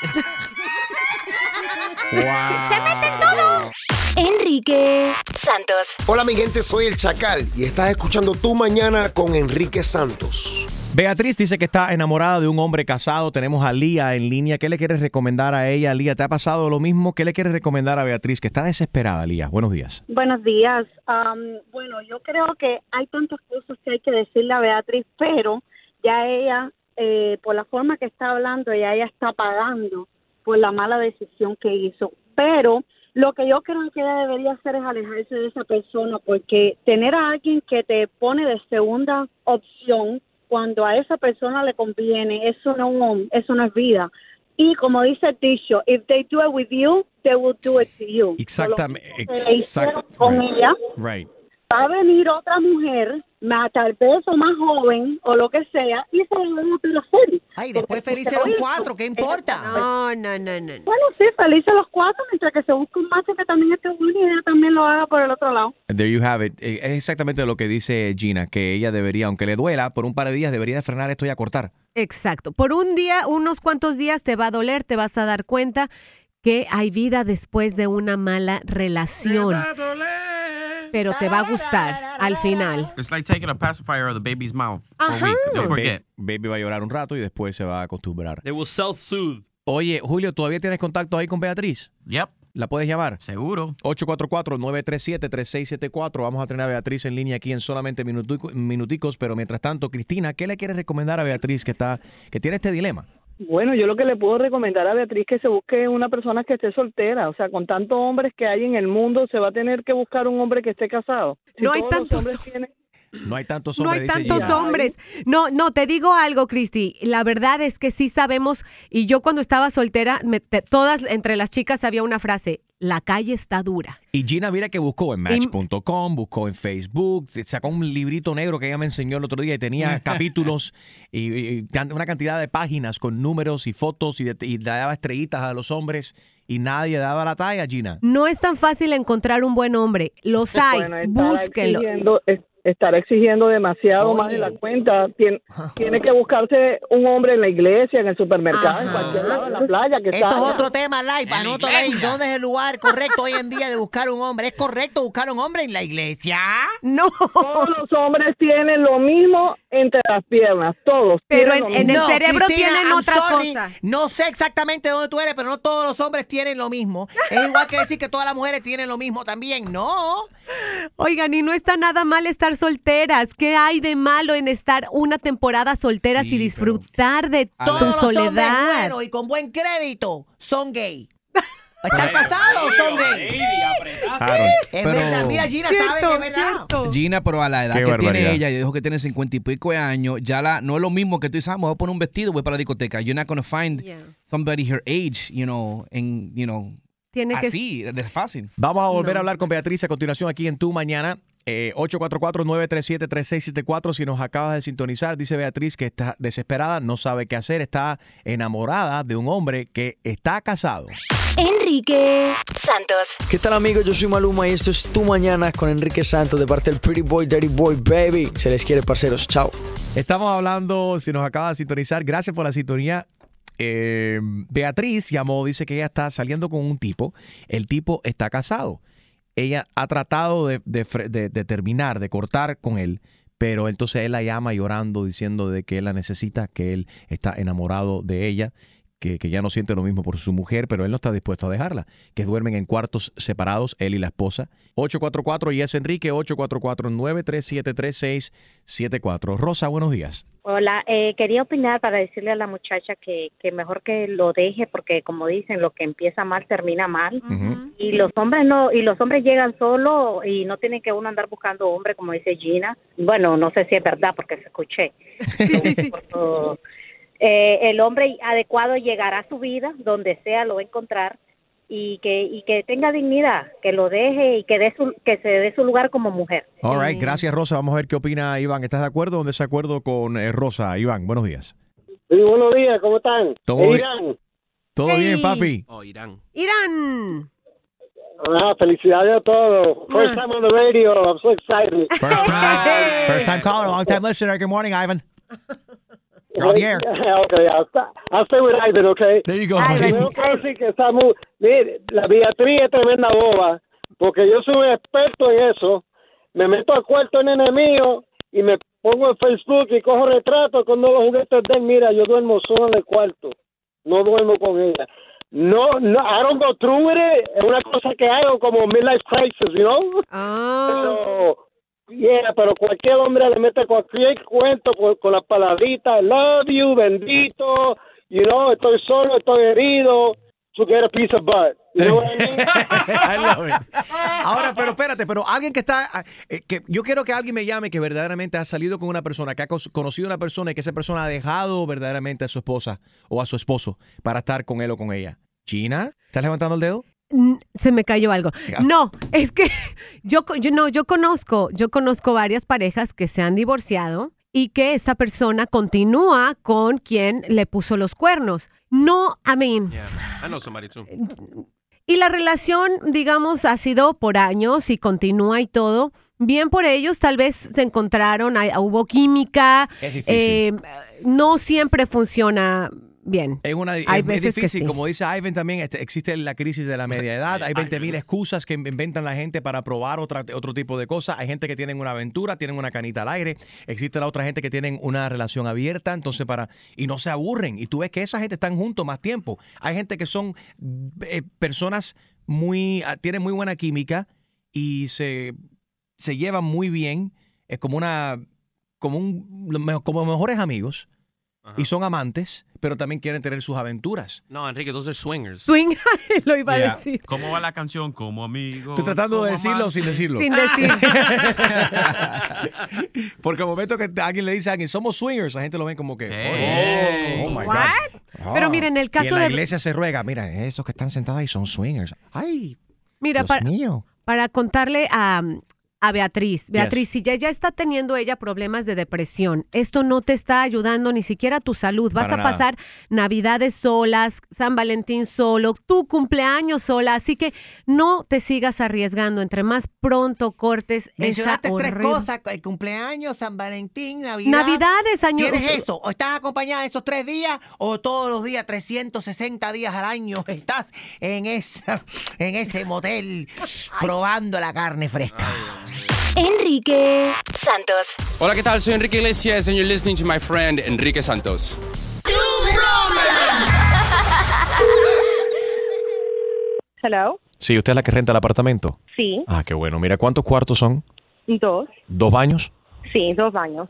¡Se meten todo! Enrique Santos. Hola mi gente, soy el Chacal y estás escuchando Tu Mañana con Enrique Santos. Beatriz dice que está enamorada de un hombre casado. Tenemos a Lía en línea. ¿Qué le quieres recomendar a ella? Lía, ¿te ha pasado lo mismo? ¿Qué le quieres recomendar a Beatriz? Que está desesperada, Lía. Buenos días. Buenos días. Bueno, yo creo que hay tantas cosas que hay que decirle a Beatriz, pero ya ella, eh, por la forma que está hablando, ya ella está pagando por la mala decisión que hizo. Pero lo que yo creo que ella debería hacer es alejarse de esa persona, porque tener a alguien que te pone de segunda opción cuando a esa persona le conviene, eso no, eso no es vida. Y como dice el dicho, if they do it with you, they will do it to you. Exactamente. Exact- con right. ella, Right. Va a venir otra mujer, más tal vez o más joven o lo que sea, y se la van a hacer. Ay, después Porque felices lo los cuatro, ¿qué importa? No, no, no, no. Bueno, sí, felices los cuatro, mientras que se busque un macho que también esté bueno y ella también lo haga por el otro lado. There you have it. Eh, Es exactamente lo que dice Gina, que ella debería, aunque le duela, por un par de días debería de frenar esto y acortar. Exacto. Por un día, unos cuantos días te va a doler, te vas a dar cuenta que hay vida después de una mala relación. Pero te va a gustar al final. It's like taking a pacifier out of the baby's mouth for a Ajá. week. Don't Ba- forget. Baby va a llorar un rato y después se va a acostumbrar. They will self-soothe. Oye, Julio, ¿todavía tienes contacto ahí con Beatriz? Yep. ¿La puedes llamar? Seguro. 844-937-3674. Vamos a tener a Beatriz en línea aquí en solamente minutico- minuticos, pero mientras tanto, Cristina, ¿qué le quieres recomendar a Beatriz que está que tiene este dilema? Bueno, yo lo que le puedo recomendar a Beatriz que se busque una persona que esté soltera. O sea, con tantos hombres que hay en el mundo, se va a tener que buscar un hombre que esté casado. Si No hay tantos hombres tienen- No hay tantos No hombres, hay dice tantos Gina. hombres. No, no, te digo algo, Cristi. La verdad es que sí sabemos, y yo cuando estaba soltera, me- te- todas entre las chicas había una frase, la calle está dura. Y Gina, mira que buscó en Match.com, buscó en Facebook, sacó un librito negro que ella me enseñó el otro día y tenía capítulos y, una cantidad de páginas con números y fotos y, de- y le daba estrellitas a los hombres y nadie daba la talla, Gina. No es tan fácil encontrar un buen hombre. Los hay, Bueno, búsquenlo. Estará exigiendo demasiado más de la cuenta. Tien- Tiene, que buscarse un hombre en la iglesia, en el supermercado, en cualquier lado, en la playa. Que salga. es otro tema, live. Anótalo ahí. ¿Dónde es el lugar correcto hoy en día de buscar un hombre? ¿Es correcto buscar un hombre en la iglesia? No. Todos los hombres tienen lo mismo entre las piernas, todos. Pero en- el cerebro Cristina, tienen I'm otra sorry. cosa. No sé exactamente dónde tú eres, pero no todos los hombres tienen lo mismo. Es igual que decir que todas las mujeres tienen lo mismo también. No. Oigan, y no está nada mal estar solteras. ¿Qué hay de malo en estar una temporada solteras y disfrutar de tu Todos soledad? buenos y con buen crédito son gay. ¿Están casados son gay? Aaron. Es verdad. Mira, Gina sabe que es verdad. Gina, pero a la edad Qué que barbaridad. tiene ella, yo dijo que tiene cincuenta y pico de años, ya la, no es lo mismo que tú dices, ah, me voy a poner un vestido, voy para la discoteca. You're not going to find somebody her age, you know, en, you know, Tiene que- así, es fácil. Vamos a volver a hablar con Beatriz a continuación aquí en Tu Mañana. Eh, 844-937-3674. Si nos acabas de sintonizar, dice Beatriz que está desesperada, no sabe qué hacer, está enamorada de un hombre que está casado. Enrique Santos. ¿Qué tal amigos? Yo soy Maluma y esto es Tu Mañana con Enrique Santos de parte del Pretty Boy, Dirty Boy, Baby. Se les quiere, parceros. Chao. Estamos hablando, si nos acaba de sintonizar, gracias por la sintonía. Eh, Beatriz llamó, dice que ella está saliendo con un tipo. El tipo está casado. Ella ha tratado de, de de- de terminar, de cortar con él, pero entonces él la llama llorando, diciendo de que él la necesita, que él está enamorado de ella, que, que ya no siente lo mismo por su mujer, pero él no está dispuesto a dejarla, que duermen en cuartos separados, él y la esposa. 844 y es Enrique, 844-937-3674. Rosa, buenos días. Hola, eh, quería opinar para decirle a la muchacha que, que mejor que lo deje porque como dicen, lo que empieza mal termina mal. Y los hombres no, y los hombres llegan solo y no tienen que uno andar buscando hombre como dice Gina. Bueno, no sé si es verdad porque se escuché. Por- eh, el hombre adecuado llegará a su vida, donde sea lo va a encontrar y que y que tenga dignidad, que lo deje y que dé su, que se dé su lugar como mujer. All right, gracias Rosa. Vamos a ver qué opina Iván. ¿Estás de acuerdo o en desacuerdo con eh, Rosa? Iván, buenos días. Sí, buenos días, ¿cómo están? Todo bien. Irán. ¿Todo Hey. bien, papi? Oh, Irán. Irán. Ah, felicidades a todos. First time on the radio. I'm so excited. First time, first time caller, long time listener. Good morning, Ivan. You're on the air. okay, I'll, I'll stay with Ivan, okay? There you go, Ivan, buddy. tengo que decir que está muy... Mire, la Beatriz es tremenda boba, porque yo soy un experto en eso. Me meto al cuarto en enemigo y me pongo en Facebook y cojo retratos con los juguetes de él. Mira, yo duermo solo en el cuarto. No duermo con ella. No, no, I don't go through with it. Es una cosa que hago como midlife crisis, you know? Pero, yeah, pero cualquier hombre le mete cualquier cuento con, con las palabritas, love you, bendito, you know, estoy solo, estoy herido, to get a piece of butt. Love it. Ahora, pero espérate, pero alguien que está, ah, eh, que yo quiero que alguien me llame que verdaderamente ha salido con una persona, que ha conocido a una persona y que esa persona ha dejado verdaderamente a su esposa o a su esposo para estar con él o con ella. China, ¿estás levantando el dedo? Se me cayó algo. No, es que yo, no, yo conozco, yo conozco varias parejas que se han divorciado y que esta persona continúa con quien le puso los cuernos. No, I mean, Yeah. I know somebody too. y la relación, digamos, ha sido por años y continúa y todo. Bien por ellos, tal vez se encontraron, hay- hubo química. Es difícil. eh, no siempre funciona bien. Es, una, Hay es, es veces que difícil, sí. como dice Ivan también, este, existe la crisis de la media edad, hay 20 mil excusas que inventan la gente para probar otra, otro tipo de cosas, hay gente que tienen una aventura, tienen una canita al aire, existe la otra gente que tienen una relación abierta, entonces para, y no se aburren, y tú ves que esa gente están juntos más tiempo, hay gente que son eh, personas muy, ah, tienen muy buena química y se, se llevan muy bien, es como una, como un, como mejores amigos, y son amantes, pero también quieren tener sus aventuras. No, Enrique, those are swingers. Swing, lo iba Yeah. a decir. ¿Cómo va la canción? Como amigo. Estoy tratando de decirlo sin decirlo. Sin decir. Porque al momento que alguien le dice a alguien, somos swingers, la gente lo ve como que, Hey. oh, oh my What? God. Pero Ah. mira, en el Y caso en la de- iglesia se ruega, mira, esos que están sentados ahí son swingers. Ay, Mira, Dios para, mío. para contarle a, a Beatriz. Beatriz, si ya, ya está teniendo ella problemas de depresión, esto no te está ayudando ni siquiera a tu salud. Vas Para a nada. pasar Navidades solas, San Valentín solo, tu cumpleaños sola. Así que no te sigas arriesgando. Entre más pronto cortes esa Mencionaste tres horrible- cosas, el cumpleaños, San Valentín, Navidad. Navidades, año- ¿Tienes eso? ¿O estás acompañada esos tres días o todos los días, 360 días al año, estás en, esa, en ese motel probando la carne fresca? Enrique Santos. Hola, ¿qué tal? Soy Enrique Iglesias and you're listening to my friend Enrique Santos. Hello. Sí, usted es la que renta el apartamento. Sí, Ah, qué bueno. Mira, ¿cuántos cuartos son? dos. ¿Dos baños? Sí, dos baños.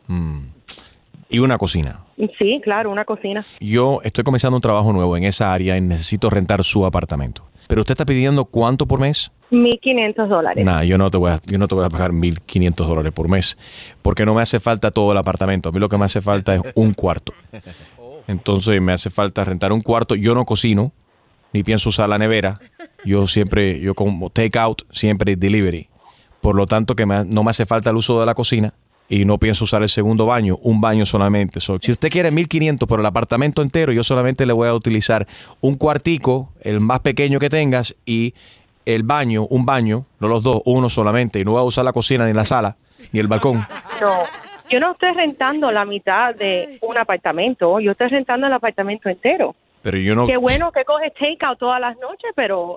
Y una cocina. Sí, claro, una cocina. Yo estoy comenzando un trabajo nuevo en esa área y necesito rentar su apartamento. Pero usted está pidiendo cuánto por mes? 1.500 dólares. Nah, yo no te voy a, yo no te voy a pagar 1.500 dólares por mes, porque no me hace falta todo el apartamento. A mí lo que me hace falta es un cuarto. Entonces me hace falta rentar un cuarto. Yo no cocino, ni pienso usar la nevera. Yo siempre, yo como take out, siempre delivery. Por lo tanto, que me- no me hace falta el uso de la cocina y no pienso usar el segundo baño, un baño solamente. So, si usted quiere 1500 por el apartamento entero, yo solamente le voy a utilizar un cuartico, el más pequeño que tengas, y el baño, un baño, no los dos, uno solamente. Y no voy a usar la cocina ni la sala, ni el balcón. No, yo no estoy rentando la mitad de un apartamento, yo estoy rentando el apartamento entero. Pero yo no... Qué bueno que coges takeout todas las noches, pero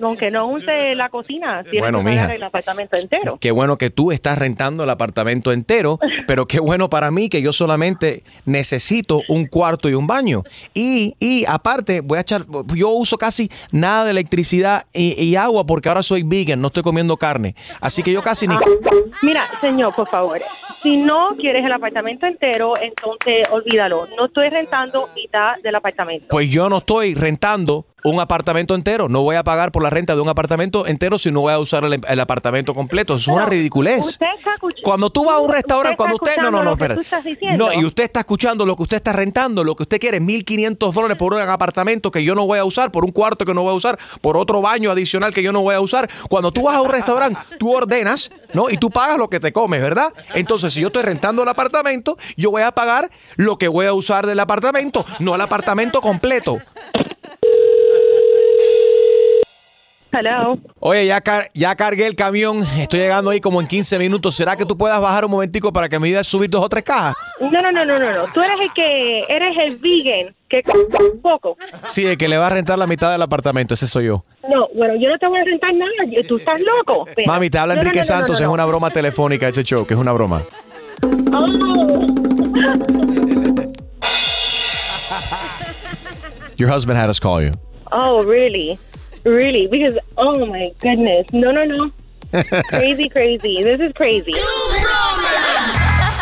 aunque no use la cocina, tienes Bueno, que mija. el apartamento entero. Qué bueno que tú estás rentando el apartamento entero, pero qué bueno para mí que yo solamente necesito un cuarto y un baño. Y, y aparte, voy a echar, yo uso casi nada de electricidad y, y agua porque ahora soy vegan, no estoy comiendo carne. Así que yo casi ni... Mira, señor, por favor, si no quieres el apartamento entero, entonces olvídalo. No estoy rentando mitad del apartamento. Pues yo no estoy rentando un apartamento entero. No voy a pagar por la renta de un apartamento entero si no voy a usar el, el apartamento completo. Eso es una ridiculez. Usted está escuch- Cuando tú vas a un restaurante, cuando usted. No, no, no, espera. No, y usted está escuchando lo que usted está rentando, lo que usted quiere, 1.500 dólares por un apartamento que yo no voy a usar, por un cuarto que no voy a usar, por otro baño adicional que yo no voy a usar. Cuando tú vas a un restaurante, tú ordenas, ¿no? Y tú pagas lo que te comes, ¿verdad? Entonces, si yo estoy rentando el apartamento, yo voy a pagar lo que voy a usar del apartamento, no el apartamento completo. Hello. Oye, ya, car- ya cargué el camión, estoy llegando ahí como en 15 minutos. ¿Será que tú puedas bajar un momentico para que me ayudes a subir dos o tres cajas? No, no, no, no, no, no. Tú eres el que eres el vegan que un poco. Sí, el que le va a rentar la mitad del apartamento, ese soy yo. No, bueno, yo no te voy a rentar nada. Tú estás loco. Espera. Mami, te habla No, Enrique no, no, no, Santos, es una broma telefónica ese show, que es una broma. Your husband had us call you. Oh, really? Really? Because, oh my goodness. No, no, no. crazy, crazy. This is crazy.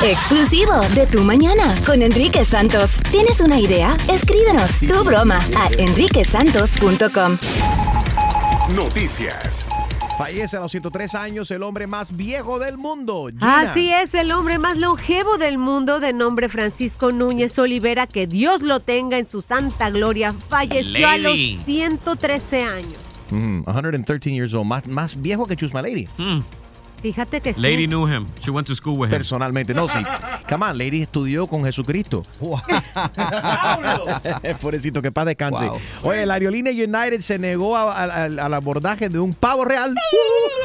Exclusivo de Tu Mañana con Enrique Santos. ¿Tienes una idea? Escríbenos tu broma a enriquesantos.com. Noticias. Fallece a los 103 años el hombre más viejo del mundo. Gina. Así es, el hombre más longevo del mundo, de nombre Francisco Núñez Olivera, que Dios lo tenga en su santa gloria, falleció a los Lady. 113 años. Mm, 113 years old, más, más viejo que Chusma Lady. Fíjate que sí. Lady knew him. She went to school with him. Personalmente, no, sí. Come on, Lady estudió con Jesucristo. Pobrecito, que paz descanse. Wow. Oye, la aerolínea United se negó a- a- a- al abordaje de un pavo real.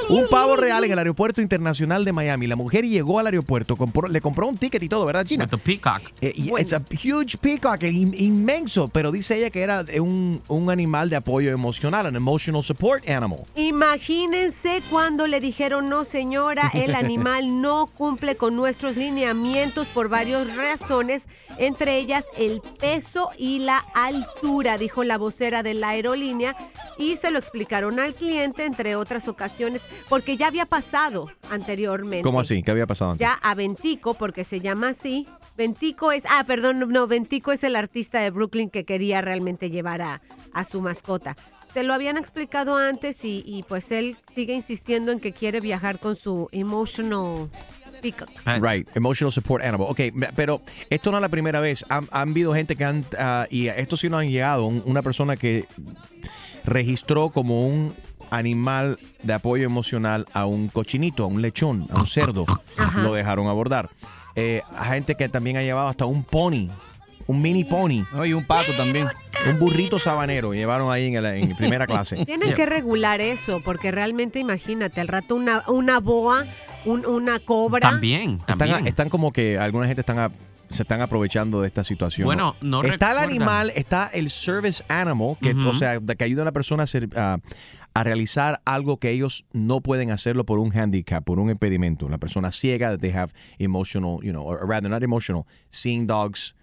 Un pavo real en el aeropuerto internacional de Miami. La mujer llegó al aeropuerto, compró- le compró un ticket y todo, ¿verdad, Gina? The peacock. Eh, it's a huge peacock, in- inmenso, pero dice ella que era un, un animal de apoyo emocional, an emotional support animal. Imagínense cuando le dijeron, no señora, el animal no cumple con nuestros lineamientos por varias razones, entre ellas el peso y la altura, dijo la vocera de la aerolínea, y se lo explicaron al cliente, entre otras ocasiones, porque ya había pasado anteriormente. ¿Cómo así? ¿Qué había pasado antes? Ya a Ventico, porque se llama así. Ventico es, ah, perdón, no, Ventico es el artista de Brooklyn que quería realmente llevar a, a su mascota. Se lo habían explicado antes y, y pues él sigue insistiendo en que quiere viajar con su emotional peacock. Right, emotional support animal. Ok, pero esto no es la primera vez. Han, han habido gente que han, ah, y esto sí no han llegado, un- una persona que registró como un animal de apoyo emocional a un cochinito, a un lechón, a un cerdo. Lo dejaron abordar. Eh, a gente que también ha llevado hasta un pony, un mini pony. y un pato también. Un burrito sabanero, llevaron ahí en, el- en primera clase. Tienen que regular eso, porque realmente imagínate, al rato una, una boa, un- una cobra. También, también. Están, están como que alguna gente están a- se están aprovechando de esta situación. Bueno, no Está el recuerda. animal, está el service animal, que, Ujú. o sea, de que ayuda a la persona a, hacer, a, a realizar algo que ellos no pueden hacerlo por un handicap, por un impedimento. La persona ciega, they have emotional, you know, or rather not emotional, seeing dogs.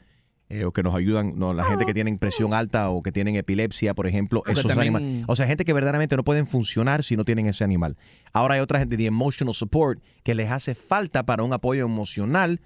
Eh, o que nos ayudan, no, la gente que tienen presión alta o que tienen epilepsia, por ejemplo, Porque esos también- animales. O sea, gente que verdaderamente no pueden funcionar si no tienen ese animal. Ahora hay otra gente de emotional support que les hace falta para un apoyo emocional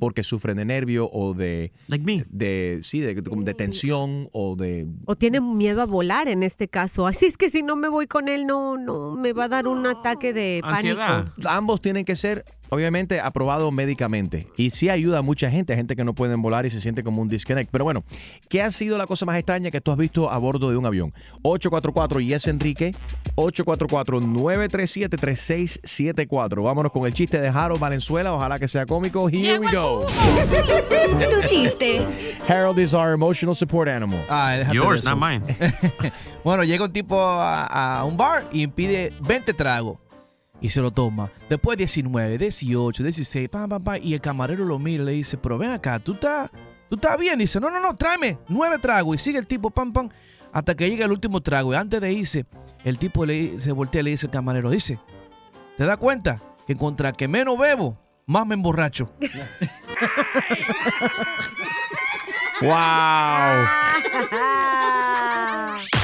porque sufren de nervio o de, de sí, de, de tensión o de O tienen miedo a volar en este caso. Así es que si no me voy con él, no, no, me va a dar un ataque de pánico. Ambos tienen que ser, obviamente, aprobados médicamente. Y sí ayuda a mucha gente, a gente que no pueden volar y se siente como un disconnect. Pero bueno, ¿qué ha sido la cosa más extraña que tú has visto a bordo de un avión? 844 Yes Enrique, 844-937-3674. Vámonos con el chiste de Harold Valenzuela. Ojalá que sea cómico. Here we go. Tu chiste. Harold is our emotional support animal. Ah, Yours, not mine. bueno, llega un tipo a, a un bar y pide 20 tragos. Y se lo toma. Después 19, 18, 16, pam, pam, pam. Y el camarero lo mira y le dice, pero ven acá, ¿tú estás, tú estás bien? dice, no, no, no, tráeme nueve tragos. Y sigue el tipo, pam, pam, hasta que llega el último trago. Y antes de irse, el tipo le, se voltea y le dice al camarero, dice, ¿te das cuenta? Que contra que menos bebo, más me emborracho. ¡Wow!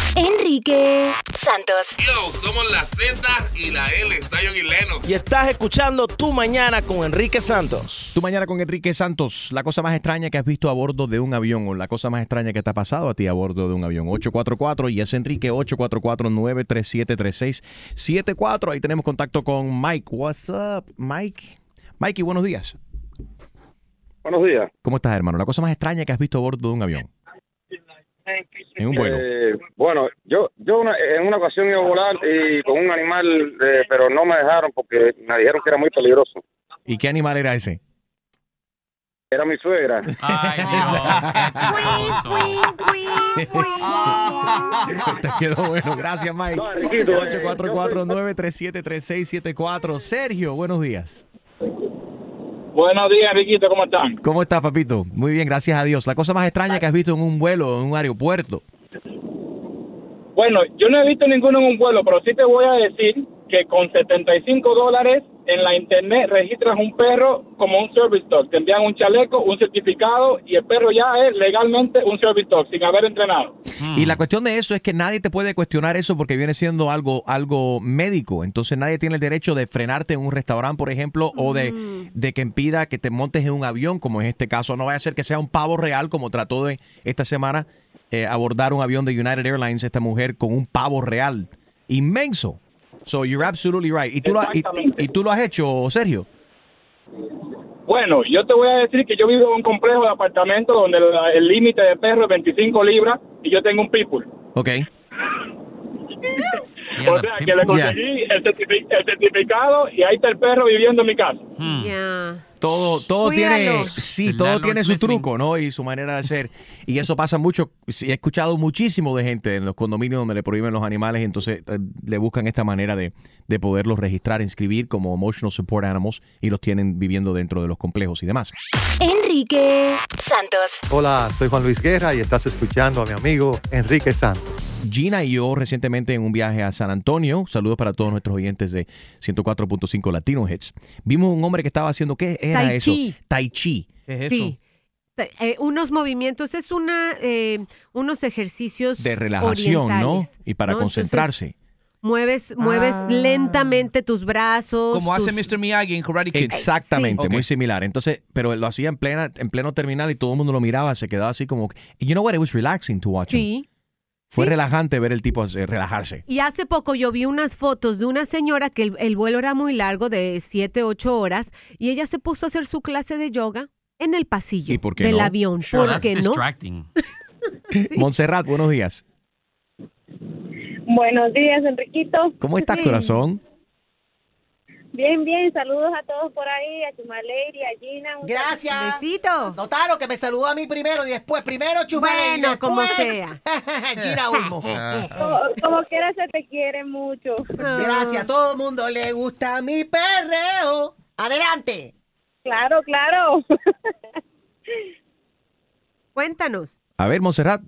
Enrique Santos. Yo, somos la Z y la L, Zion y Lennox. Y estás escuchando Tu Mañana con Enrique Santos. Tu mañana con Enrique Santos. La cosa más extraña que has visto a bordo de un avión o la cosa más extraña que te ha pasado a ti a bordo de un avión. 844 y es Enrique 844-937-3674. Ahí tenemos contacto con Mike. What's up, Mike? Mikey, buenos días. Buenos días. ¿Cómo estás, hermano? La cosa más extraña que has visto a bordo de un avión. En un vuelo. Eh, bueno, yo yo una- en una ocasión iba a volar y con un animal, eh, pero no me dejaron porque me dijeron que era muy peligroso. ¿Y qué animal era ese? Era mi suegra. Ay, Te quedó bueno. Gracias, Mike. Eh, 844-937-3674. Sergio, buenos días. Buenos días, Enriquito, ¿cómo están? ¿Cómo estás, papito? Muy bien, gracias a Dios. La cosa más extraña que has visto en un vuelo, en un aeropuerto. Bueno, yo no he visto ninguno en un vuelo, pero sí te voy a decir que con 75 dólares en la internet registras un perro como un service dog. Te envían un chaleco, un certificado y el perro ya es legalmente un service dog sin haber entrenado. Y la cuestión de eso es que nadie te puede cuestionar eso porque viene siendo algo, algo médico. Entonces nadie tiene el derecho de frenarte en un restaurante, por ejemplo, o de, de que impida que te montes en un avión, como en este caso. No vaya a ser que sea un pavo real, como trató de esta semana eh, abordar un avión de United Airlines esta mujer con un pavo real. Inmenso. So you're absolutely right. ¿Y tú, lo, y, y tú lo has hecho, Sergio? Bueno, yo te voy a decir que yo vivo en un complejo de apartamentos donde la- el límite de perro es 25 libras y yo tengo un people. Ok. O sea, que le conseguí el, certifi- el certificado y ahí está el perro viviendo en mi casa. Todo, todo tiene, sí, todo tiene su listening. truco, ¿no? Y su manera de ser. Y eso pasa mucho. Sí, he escuchado muchísimo de gente en los condominios donde le prohíben los animales, entonces eh, le buscan esta manera de, de poderlos registrar, inscribir como emotional support animals y los tienen viviendo dentro de los complejos y demás. Enrique Santos. Hola, soy Juan Luis Guerra y estás escuchando a mi amigo Enrique Santos. Gina y yo recientemente en un viaje a San Antonio, saludos para todos nuestros oyentes de 104.5 Latino Hits, vimos un hombre que estaba haciendo, ¿qué era Tai eso? chi. Tai chi. ¿Qué Sí. Eh, unos movimientos, es una, eh, unos ejercicios De relajación, ¿no? Y para ¿no? Entonces, concentrarse. mueves, mueves lentamente tus brazos. Como hace Mr. Miyagi en Karate Kid. Exactamente, muy similar. Entonces, pero lo hacía en plena, en pleno terminal y todo el mundo lo miraba, se quedaba así como, you know what, it was relaxing to watch him. Sí. Fue relajante ver el tipo eh, relajarse. Y hace poco yo vi unas fotos de una señora que el, el vuelo era muy largo, de 7, 8 horas, y ella se puso a hacer su clase de yoga en el pasillo ¿Y por qué del no? avión. Sure, ¿Por that's qué no? distracting. Montserrat, buenos días. Buenos días, Enriquito. ¿Cómo estás, corazón? Bien, bien. Saludos a todos por ahí, a Chumaleri, a Gina. un Gracias. Besito. Notaron que me saludó a mí primero y después. Primero Chumel y Bueno, como después sea. Gina Ulmo. Como, como quiera se te quiere mucho. Gracias. A todo el mundo le gusta mi perreo. Adelante. Claro, claro. Cuéntanos. A ver, Montserrat.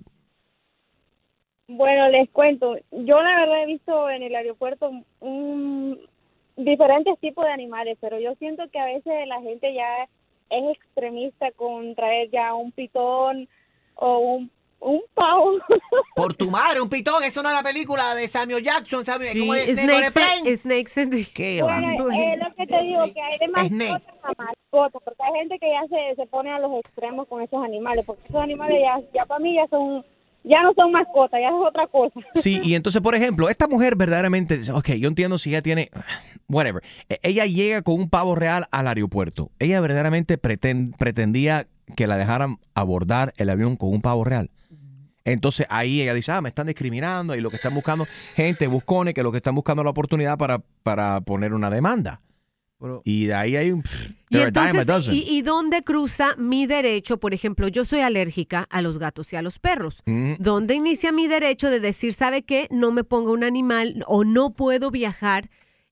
Bueno, les cuento. Yo la verdad he visto en el aeropuerto un- diferentes tipos de animales, pero yo siento que a veces la gente ya es extremista con traer ya un pitón o un, un pavo. Por tu madre, un pitón. Eso no es la película de Samuel Jackson. Samuel, Sí, ¿Cómo es? Snakes and-. Snakes and- ¿Qué? Bueno, es lo que te digo, que hay de mascotas a mascotas, porque hay gente que ya se, se pone a los extremos con esos animales, porque esos animales ya, ya para mí ya son, ya no son mascotas, ya es otra cosa. Sí, y entonces, por ejemplo, esta mujer verdaderamente, ok, yo entiendo si ella tiene, whatever, E- ella llega con un pavo real al aeropuerto. Ella verdaderamente preten- pretendía que la dejaran abordar el avión con un pavo real. Entonces ahí ella dice, ah, me están discriminando y lo que están buscando, gente, buscones, que lo que están buscando la oportunidad para, para poner una demanda. Y de ahí hay un... pff, Y they're a dime a entonces, dozen. ¿y, y dónde cruza mi derecho? Por ejemplo, yo soy alérgica a los gatos y a los perros. Mm. ¿Dónde inicia mi derecho de decir, ¿sabe qué? No me ponga un animal o no puedo viajar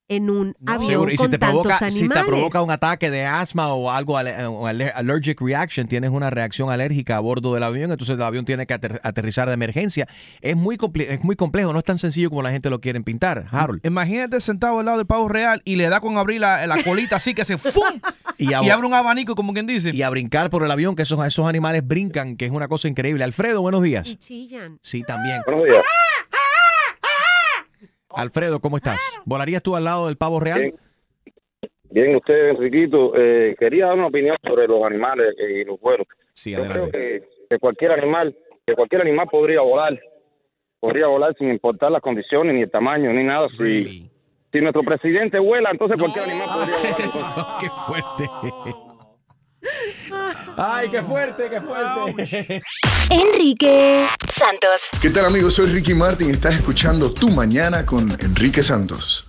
en un avión Seguro. Y si con te, tantos provoca, animales? si te provoca un ataque de asma o algo, ale- allergic reaction, tienes una reacción alérgica a bordo del avión, entonces el avión tiene que ater- aterrizar de emergencia. Es muy, es muy complejo, no es tan sencillo como la gente lo quiere pintar, Harold. Imagínate sentado al lado del pavo real y le da con abrir la, la colita así que se ¡fum! Y, y abre un abanico como quien dice. y a brincar por el avión, que esos, esos animales brincan, que es una cosa increíble. Alfredo, buenos días. Chillan. Sí, también. Buenos días. Alfredo, ¿cómo estás? ¿Volarías tú al lado del pavo real? Bien. Bien, usted, Enriquito, eh, quería dar una opinión sobre los animales eh, y los vuelos. Sí, Yo creo que, que cualquier animal, que cualquier animal podría volar, podría volar sin importar las condiciones, ni el tamaño, ni nada. Si, si nuestro presidente vuela, entonces cualquier animal podría volar. ¡Qué fuerte! ¡Ay, qué fuerte, qué fuerte! Enrique Santos. ¿Qué tal amigos? Soy Ricky Martin y estás escuchando Tu Mañana con Enrique Santos.